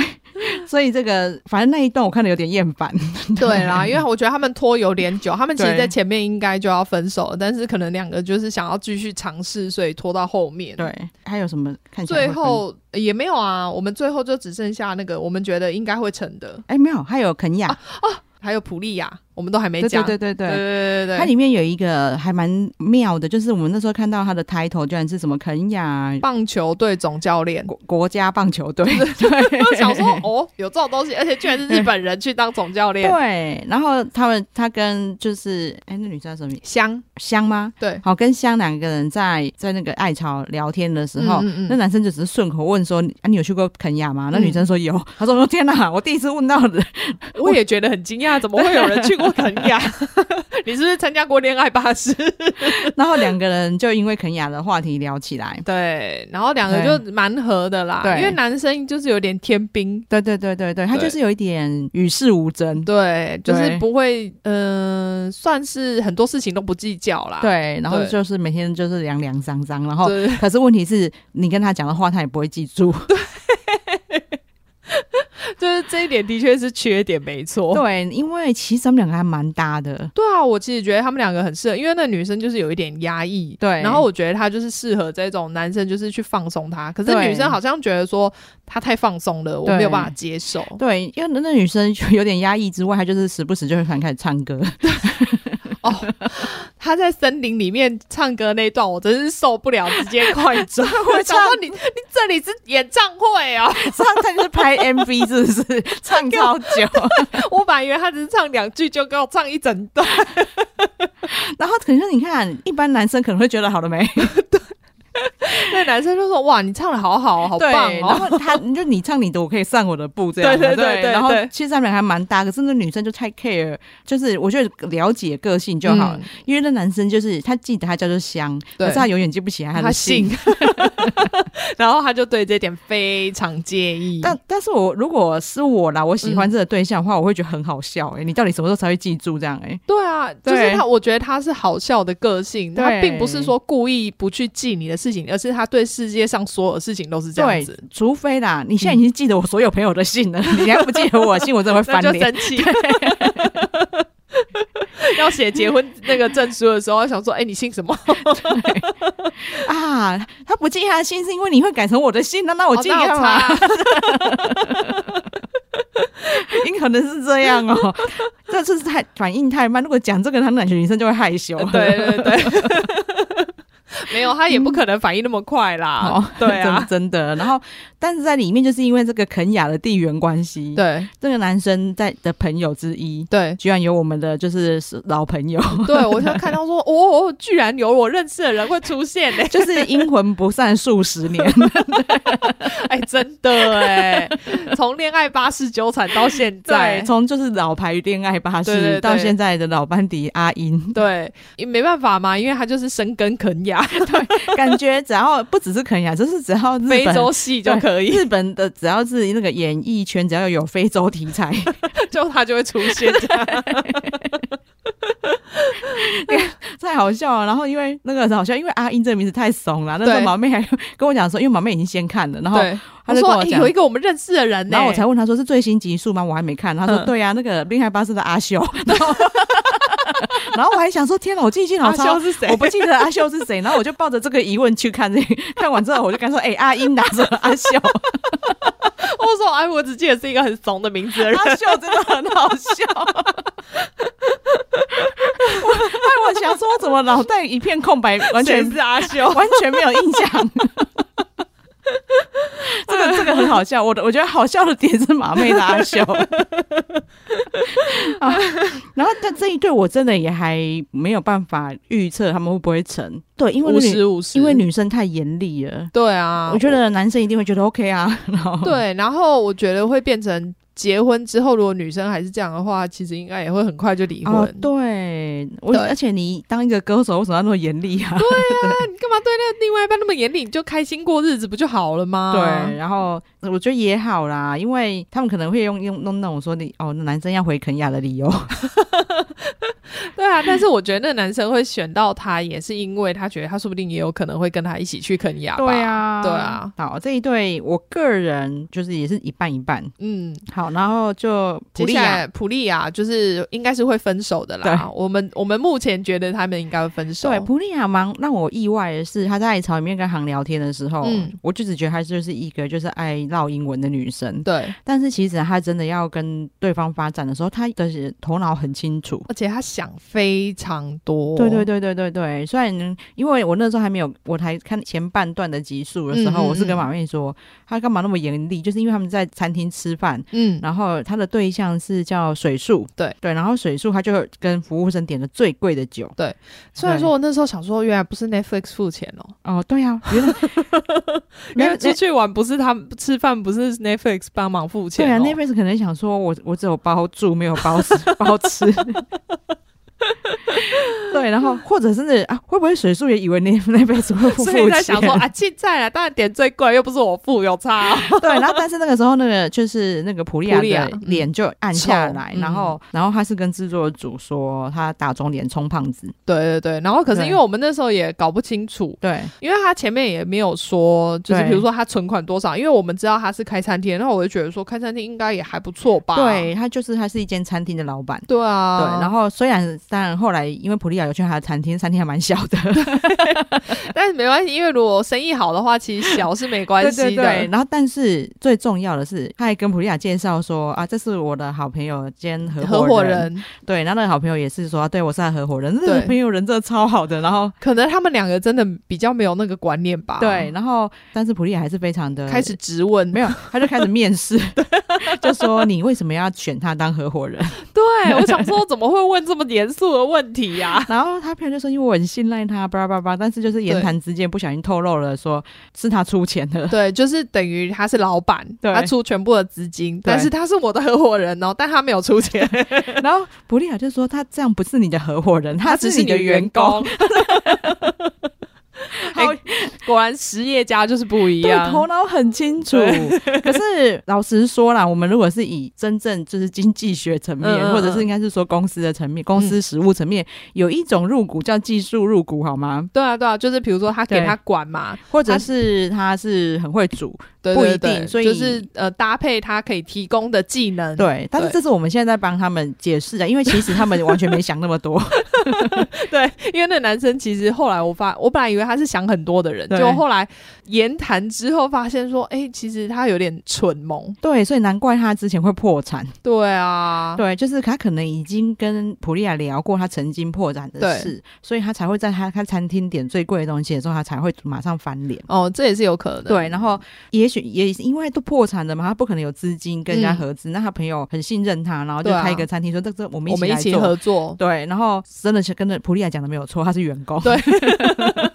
所以这个反正那一段我看的有点厌烦。对啦，因为我觉得他们拖有点久，他们其实在前面应该就要分手了，但是可能两个就是想要继续尝试，所以拖到后面。对，还有什么看？最后也没有啊，我们最后就只剩下那个我们觉得应该会成的。哎，没有，还有肯亚啊，啊，还有普利亚。我们都还没讲，对对对对对对对，它里面有一个还蛮妙的，就是我们那时候看到他的 title 居然是什么肯亚棒球队总教练，国家棒球队。*laughs* 对，我想说哦，有这种东西，而且居然是日本人去当总教练。对，然后他们他跟就是哎，那女生叫什么？香香吗？对，好，跟香两个人在在那个爱巢聊天的时候，那男生就只是顺口问说啊，你有去过肯亚吗？那女生说有，他说天哪，我第一次问到的，我也觉得很惊讶，怎么会有人去过？肯雅，*laughs* 你是不是参加过恋爱巴士？然后两个人就因为肯雅的话题聊起来，对，然后两个就蛮合的啦。对，因为男生就是有点天兵，对对对对对，他就是有一点与世无争，对，就是不会，嗯、呃，算是很多事情都不计较啦。对，然后就是每天就是凉凉脏脏，然后可是问题是你跟他讲的话，他也不会记住。对。*laughs* 就是这一点的确是缺点，没错。对，因为其实他们两个还蛮搭的。对啊，我其实觉得他们两个很适合，因为那女生就是有一点压抑，对。然后我觉得她就是适合这种男生，就是去放松她。可是女生好像觉得说她太放松了，我没有办法接受。对，因为那女生有点压抑之外，她就是时不时就会开始唱歌。*laughs* 哦，他在森林里面唱歌那段，我真是受不了，直接快转。*laughs* 我想说你，你这里是演唱会哦，上次是拍 MV 是不是？唱超久，我本来以为他只是唱两句，就给我唱一整段。然后可是你看，一般男生可能会觉得好了没？对。*laughs* 那男生就说：“哇，你唱的好好，好棒哦！”然后他就你唱你的，我可以上我的步，这样。*laughs* 对对对对。然后其实他们还蛮搭，可是那女生就太 care，就是我觉得了解个性就好了。因为那男生就是他记得他叫做香，可是他永远记不起来他的姓。*laughs* *laughs* 然后他就对这点非常介意。但但是我如果是我啦，我喜欢这个对象的话，我会觉得很好笑。哎，你到底什么时候才会记住这样？哎，对啊，就是他，我觉得他是好笑的个性，他并不是说故意不去记你的事情，而是他对世界上所有事情都是这样子。除非啦，你现在已经记得我所有朋友的信了，*laughs* 你还不记得我的姓，我真的会翻脸，*laughs* 就生气。*laughs* 要写结婚那个证书的时候，想说：“哎，你姓什么？” *laughs* 啊，他不记他的姓是因为你会改成我的姓，那那我记干嘛？因 *laughs* 可能是这样哦，这次是太反应太慢。如果讲这个，他们两个女生就会害羞。对对对。*laughs* 没有，他也不可能反应那么快啦。嗯、对啊，*laughs* 真的。然后，但是在里面，就是因为这个肯雅的地缘关系，对。这个男生在的朋友之一，对，居然有我们的就是老朋友。对，我就看到说，*laughs* 哦，居然有我认识的人会出现呢，就是阴魂不散数十年。哎，真的哎，从恋爱巴士纠缠到现在，从就是老牌恋爱巴士到现在的老班底阿英，对，也没办法嘛，因为他就是深耕肯亚。*laughs* 对，感觉只要不只是肯亚，就是只要非洲系就可以。日本的只要是那个演艺圈，只要有非洲题材，*laughs* 就他就会出现。*laughs* 太好笑了。然后因为那个很好笑，因为阿英这个名字太怂了。那时候毛妹还跟我讲说，因为毛妹已经先看了，然后他就跟我讲有一个我们认识的人，然后我才问他说是最新集数吗？我还没看。他说对啊，那个恋爱巴士的阿秀。然后然后我还想说，天哪，我记性好差，阿秀是谁？我不记得 *laughs* 阿秀是谁。然后我就抱着这个疑问去看这个，看完之后我就跟他说：“哎、欸，阿英拿着阿秀。”我说：“哎，我只记得是一个很怂的名字的人。”阿秀真的很好笑。我哎，我想说，我怎么脑袋一片空白，完全是阿秀，完全没有印象。这个这个很好笑，我的我觉得好笑的点是马妹的阿秀 *laughs* 啊，然后但这一对我真的也还没有办法预测他们会不会成，对，因为五十五十，因为女生太严厉了，对啊，我觉得男生一定会觉得 OK 啊，然后对，然后我觉得会变成。结婚之后，如果女生还是这样的话，其实应该也会很快就离婚。哦、对，我对而且你当一个歌手，为什么要那么严厉啊？对啊，对 *laughs* 你干嘛对那另外一半那么严厉？你就开心过日子不就好了吗？对，然后我觉得也好啦，因为他们可能会用用弄那种说你哦，男生要回肯亚的理由。*laughs* 对啊，但是我觉得那个男生会选到他，也是因为他觉得他说不定也有可能会跟他一起去肯亚。对啊，对啊。好，这一对我个人就是也是一半一半。嗯，好，然后就普利亚，普利亚就是应该是会分手的啦。对，我们我们目前觉得他们应该会分手。对，普利亚蛮让我意外的是，他在草里面跟航聊天的时候，嗯，我就只觉得他就是一个就是爱唠英文的女生。对，但是其实他真的要跟对方发展的时候，他的头脑很清楚，而且他想非常多。对对对对对对，虽然因为我那时候还没有，我才看前半段的集数的时候，嗯嗯嗯，我是跟马妹说，他干嘛那么严厉？就是因为他们在餐厅吃饭，嗯，然后他的对象是叫水树，对对，然后水树他就跟服务生点了最贵的酒，对。虽然说我那时候想说，原来不是 Netflix 付钱哦，哦，对呀、啊，原来 *laughs* 原来出去玩不是他们吃饭，不是 Netflix 帮忙付钱、哦，对啊，Netflix 可能想说我我只有包住没有包吃 *laughs* 包吃。*laughs* 对，然后或者甚至啊，会不会水树也以为那那辈子会付钱？所以在想说啊，现在啊，当然点最贵，又不是我付，有差、哦。*laughs* 对，然后但是那个时候，那个就是那个普利亚的脸就暗下来，*laughs* 嗯、然后然后他是跟制作组说他打肿脸充胖子。对对对，然后可是因为我们那时候也搞不清楚，对，因为他前面也没有说，就是比如说他存款多少，因为我们知道他是开餐厅，然后我就觉得说开餐厅应该也还不错吧。对，他就是他是一间餐厅的老板。对啊，对，然后虽然当然后来因为普利亚有去他的餐厅，餐厅还蛮小的，*laughs* 但是没关系，因为如果生意好的话，其实小是没关系的。对，对，对，然后，但是最重要的是，他还跟普利亚介绍说啊，这是我的好朋友兼合伙人。合伙人对，然后那个好朋友也是说，对我是他合伙人，那个朋友人真的超好的。然后可能他们两个真的比较没有那个观念吧。对，然后但是普利亚还是非常的开始质问，没有，他就开始面试，*laughs* 就说你为什么要选他当合伙人？对，我想说，怎么会问这么严肃的问题呀、啊？*laughs* 然后他朋友就说，因为我很信赖他，叭叭叭，但是就是言谈之间不小心透露了，说是他出钱的。对，就是等于他是老板，他出全部的资金，但是他是我的合伙人哦，*laughs* 但他没有出钱。*laughs* 然后布利亚就说，他这样不是你的合伙人，他只是你的员工。好，果然实业家就是不一样，对，头脑很清楚。*laughs* 可是老实说啦，我们如果是以真正就是经济学层面，嗯、或者是应该是说公司的层面、公司实务层面，嗯、有一种入股叫技术入股，好吗？对啊，对啊，就是比如说他给他管嘛，或者是他是很会煮。不一定，所以就是呃，搭配他可以提供的技能。对，但是这是我们现在在帮他们解释的，因为其实他们完全没想那么多。*laughs* 对，因为那男生其实后来我发，我本来以为他是想很多的人，就后来言谈之后发现说，哎，其实他有点蠢萌。对，所以难怪他之前会破产。对啊，对，就是他可能已经跟普利亚聊过他曾经破产的事，所以他才会在他开餐厅点最贵的东西的时候，他才会马上翻脸。哦，这也是有可能。对，然后也许。也因为都破产了嘛，他不可能有资金跟人家合资。嗯、那他朋友很信任他，然后就开一个餐厅，说这这我们一起来做，我们一起合作。对，然后真的是跟着普利亚讲的没有错，他是员工。对。*laughs*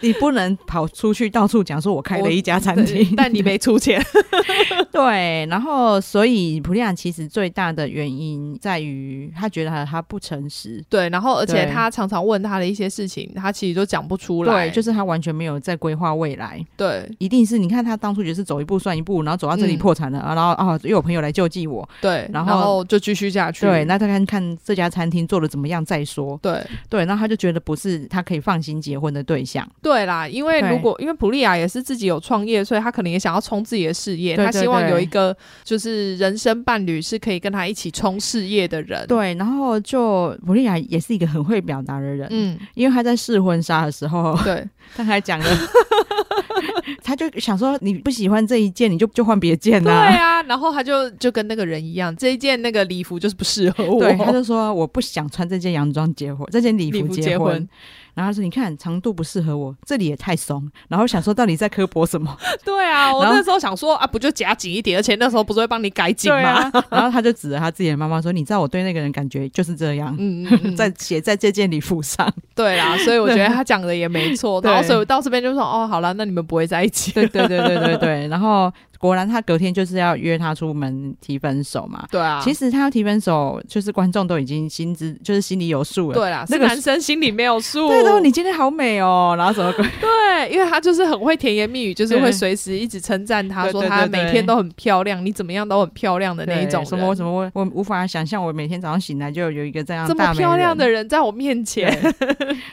你不能跑出去到处讲说，我开了一家餐厅，但你没出钱。*laughs* 对，然后所以普利亚其实最大的原因在于他觉得他他不诚实。对，然后而且他常常问他的一些事情，他其实都讲不出来。对，就是他完全没有在规划未来。对，一定是你看他当初就是走一步算一步，然后走到这里破产了，嗯、然后啊又有朋友来救济我。对，然后，然后就继续下去。对，那他看看这家餐厅做的怎么样再说。对对，然后他就觉得不是他可以放心结婚的对象。对啦，因为如果因为普利亚也是自己有创业，所以他可能也想要冲自己的事业。对对对，他希望有一个就是人生伴侣是可以跟他一起冲事业的人。对，然后就普利亚也是一个很会表达的人。嗯，因为他在试婚纱的时候，对，*laughs* 他还讲了，*laughs* 他就想说你不喜欢这一件，你就就换别件啊。对啊，然后他就就跟那个人一样，这一件那个礼服就是不适合我。对，他就说我不想穿这件洋装结婚，这件礼服结婚。然后他说：“你看长度不适合我，这里也太松。”然后想说：“到底在刻薄什么？” *laughs* 对啊，我那时候想说啊，不就夹紧一点？而且那时候不是会帮你改紧吗？啊、然后他就指着他自己的妈妈说：“你知道我对那个人感觉就是这样。”嗯嗯嗯，在写在这件礼服上。对啊，*laughs* 所以我觉得他讲的也没错。然后所以我到这边就说：“哦，好了，那你们不会在一起。”对对对对对对。然后果然他隔天就是要约他出门提分手嘛。对啊，其实他要提分手，就是观众都已经心知，就是心里有数了。对啊，那个男生心里没有数。*laughs* 对的，你今天好美哦，然后什么鬼？*laughs* 对，因为他就是很会甜言蜜语，就是会随时一直称赞他说他每天都很漂亮，你怎么样都很漂亮的那一种。什么什么我我无法想象，我每天早上醒来就有一个这样这么漂亮的人在我面前。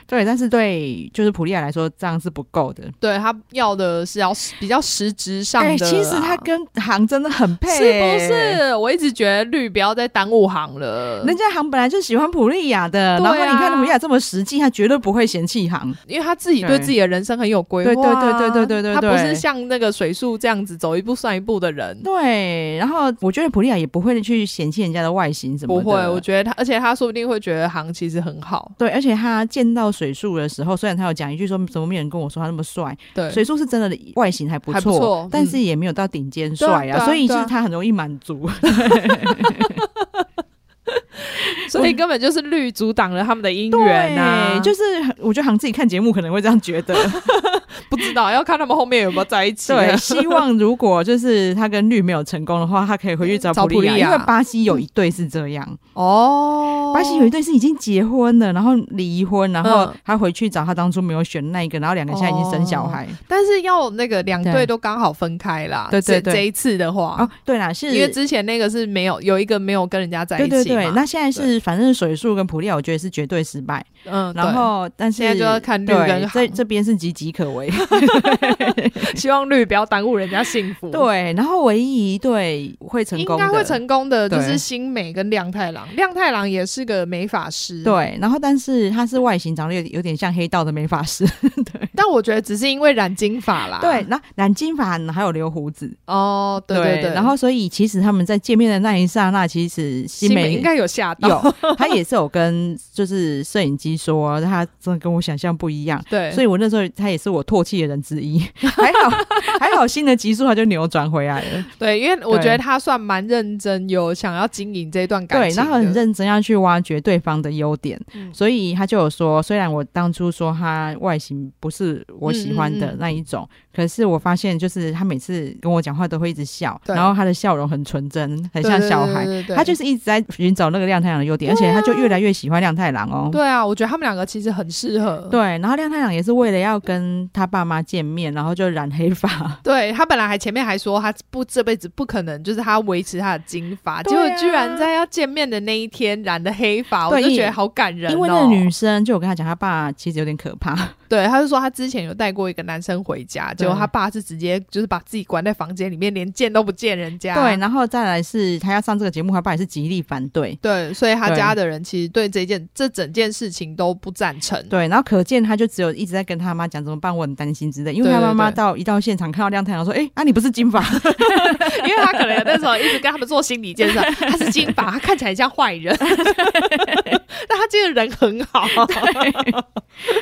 对，*laughs* 但是对就是普利亚来说这样是不够的。对，他要的是要比较实质上的。其实他跟航真的很配，是不是？我一直觉得绿不要再耽误航了。人家航本来就喜欢普利亚的，然后你看普利亚这么实际，他绝对不会嫌弃航，因为他自己对自己的人生很有规划。对对对对对对对，他不是像那个水树这样子走一步算一步的人。对，然后我觉得普利亚也不会去嫌弃人家的外形什么的。不会，我觉得他，而且他说不定会觉得航其实很好。对，而且他见到水树的时候，虽然他有讲一句说怎么没有人跟我说他那么帅，对，水树是真的外形还不错，但是也没有到顶尖帅啊，所以就是他很容易满足。*laughs* 所以根本就是绿阻挡了他们的姻缘呐，就是我觉得好像自己看节目可能会这样觉得，*laughs* 不知道要看他们后面有没有在一起。对，希望如果就是他跟绿没有成功的话，他可以回去找普利亚，因为巴西有一对是这样。哦，巴西有一对是已经结婚了，然后离婚，然后他回去找他当初没有选那一个，然后两个现在已经生小孩，但是要那个两对都刚好分开啦。对对对，这一次的话。哦，对啦，是。因为之前那个是没有有一个没有跟人家在一起，对对对，那现在是。反正水树跟普利亚，我觉得是绝对失败。嗯，然后但是现在就要看绿跟这这边是岌岌可危，*laughs* 希望绿不要耽误人家幸福。对，然后唯一一对会成功，应该会成功的就是新美跟亮太郎。亮太郎也是个美法师，对，然后但是他是外形长得有有点像黑道的美法师，*laughs* 对。但我觉得只是因为染金发啦，对，那染金发还有留胡子哦，对对对。然后所以其实他们在见面的那一刹那，其实新美应该有吓到。他也是有跟就是摄影机说，他真的跟我想象不一样。对，所以我那时候他也是我唾弃的人之一。还好还好，新的集数他就扭转回来了。对，因为我觉得他算蛮认真，有想要经营这段感情。对，然后很认真要去挖掘对方的优点，嗯、所以他就有说，虽然我当初说他外形不是我喜欢的那一种，嗯嗯嗯，可是我发现就是他每次跟我讲话都会一直笑，然后他的笑容很纯真，很像小孩。对对对对对，他就是一直在寻找那个亮太郎的优点，而且。他就越来越喜欢亮太郎哦。对啊，我觉得他们两个其实很适合。对，然后亮太郎也是为了要跟他爸妈见面，然后就染黑发。*laughs* 对，他本来还前面还说他不这辈子不可能，就是他维持他的金发，结果居然在要见面的那一天染的黑发，我就觉得好感人哦。因为那个女生就我跟他讲，他爸其实有点可怕。对，他就说他之前有带过一个男生回家，*laughs* 结果他爸是直接就是把自己关在房间里面，连见都不见人家。对，然后再来是他要上这个节目，他爸也是极力反对。对，所以他家的人其实对这件这整件事情都不赞成。对，然后可见他就只有一直在跟他妈讲怎么办，我很担心之类。因为他妈妈到一到现场看到亮太阳说：“哎，啊你不是金发？” *laughs* 因为他可能那时候一直跟他们做心理建设，*laughs* 他是金发，他看起来像坏人，*laughs* 但他这个人很好。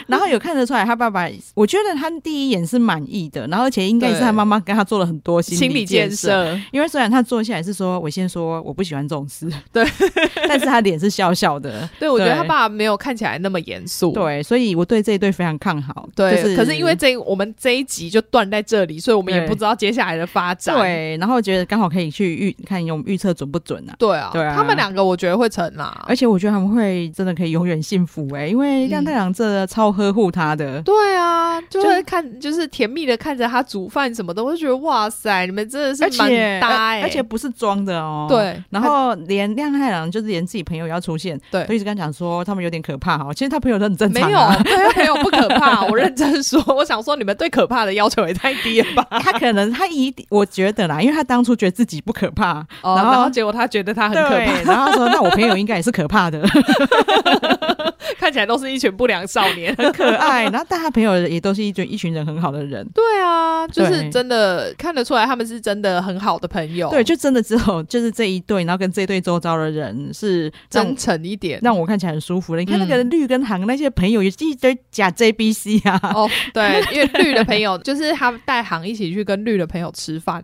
然后有看得出来，他爸爸，我觉得他第一眼是满意的，然后而且应该也是他妈妈跟他做了很多心理建设。因为虽然他坐下来是说，我先说我不喜欢这种事，对，*laughs* 但是他脸是笑笑的。对，我觉得他爸爸没有看起来那么严肃。对，所以我对这一对非常看好。对，可是因为这我们这一集就断在这里，所以我们也不知道接下来的发展。对，然后觉得刚好可以去预看用预测准不准啊？对啊，对啊，他们两个我觉得会成啊，而且我觉得他们会真的可以永远幸福哎，因为亮太郎这超呵护他的。对啊，就会看，就是甜蜜的看着他煮饭什么的，我就觉得哇塞，你们真的是蛮搭哎，而且不是装的哦。对，然后连亮太郎就是连自己朋友要出现，对，就一直跟他讲说他们有点可怕哈。其实他朋友都很正常，没有，他朋友不可怕。我认真说，我想说你们对可怕的要求也太低了吧？*laughs* 他可能他一定，我觉得啦，因为他当初觉得自己不可怕，然后结果他觉得他很可怕，然后他说那我朋友应该也是可怕的，*laughs* 看起来都是一群不良少年，很可爱。然后但他朋友也都是一群一群人很好的人。对啊，就是真的看得出来他们是真的很好的朋友。对，就真的只有就是这一对，然后跟这一对周遭的人是真诚一点，让我看起来很舒服的。你看那个绿跟航那些朋友也是一堆假 JBC 啊。哦，对，因为绿的朋友 *laughs* 就是他带航一起去跟绿的朋友吃饭。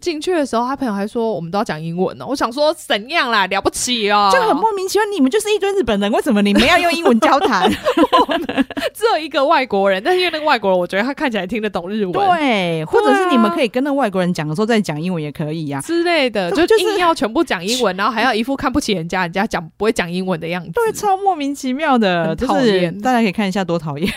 进去的时候，他朋友还说我们都要讲英文呢。我想说怎样啦，了不起哦，就很莫名其妙。你们就是一堆日本人，为什么你们要用英文交谈？*laughs* 只有一个外国人，但是因为那个外国人，我觉得他看起来听得懂日文，对，或者是你们可以跟那个外国人讲的时候再讲英文也可以呀、啊、之类的，就就硬要全部讲英文，*laughs* 然后还要一副看不起人家，人家讲不会讲英文的样子，对，超莫名其妙的，讨厌、就是。大家可以看一下多讨厌。*laughs*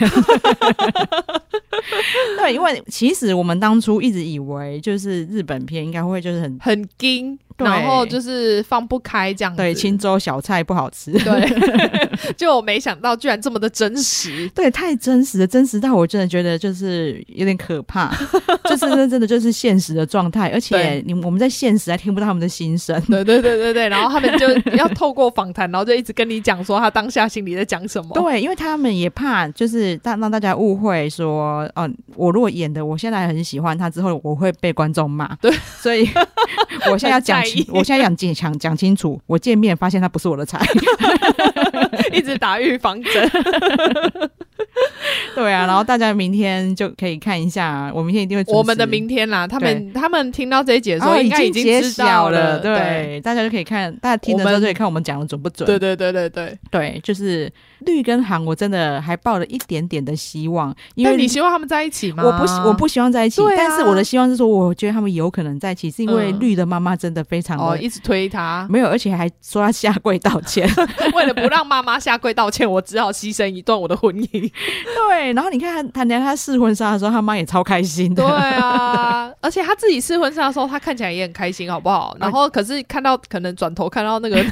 对，因为其实我们当初一直以为就是日本也应该会就是很很惊。然后就是放不开这样子，对，青州小菜不好吃，对，*laughs* 就我没想到居然这么的真实，对，太真实了，真实到我真的觉得就是有点可怕，*laughs* 就是真真的就是现实的状态，而且你我们在现实还听不到他们的心声，对。对对对对，然后他们就要透过访谈，然后就一直跟你讲说他当下心里在讲什么，对，因为他们也怕就是让让大家误会说，哦、呃，我如果演的我现在很喜欢他之后我会被观众骂，对，所以 *laughs* 我现在要讲。*laughs* 我现在想讲讲讲清楚，我见面发现他不是我的菜，*laughs* 一直打预防针。*laughs* 对啊，然后大家明天就可以看一下，我明天一定会。我们的明天啦，他们他们听到这一节的时候，应该已经知道了。对，大家就可以看，大家听的时候就可以看我们讲的准不准。对对对对对对，就是绿跟韩，我真的还抱了一点点的希望，因为你希望他们在一起吗？我不，我不希望在一起，但是我的希望是说，我觉得他们有可能在一起，是因为绿的妈妈真的非常的一直推他，没有，而且还说要下跪道歉，*laughs* 为了不让妈妈下跪道歉，我只好牺牲一段我的婚姻。*laughs* 对，然后你看他，他连他试婚纱的时候，他妈也超开心的。对啊，*laughs* 而且他自己试婚纱的时候，他看起来也很开心，好不好？然后可是看到可能转头看到那个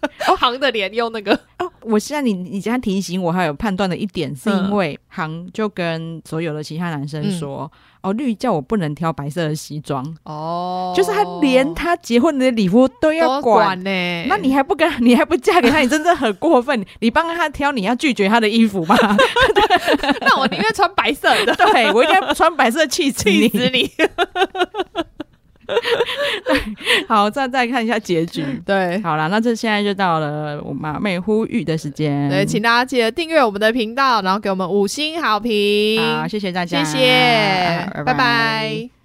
*laughs* 航的脸，用那个哦，我现在你你这样提醒我，还有判断的一点，是因为行就跟所有的其他男生说。嗯哦，绿叫我不能挑白色的西装哦，就是他连他结婚的礼服都要管呢、欸。那你还不跟，*laughs* 你还不嫁给他，你真的很过分。你帮他挑，你要拒绝他的衣服吗？*laughs* 那我宁愿穿白色的，对，我应该穿白色气死你。你对，好，再再看一下结局。对，好了，那这现在就到了我马妹呼吁的时间。对，请大家记得订阅我们的频道，然后给我们五星好评。好，谢谢大家，谢谢，拜拜。拜拜。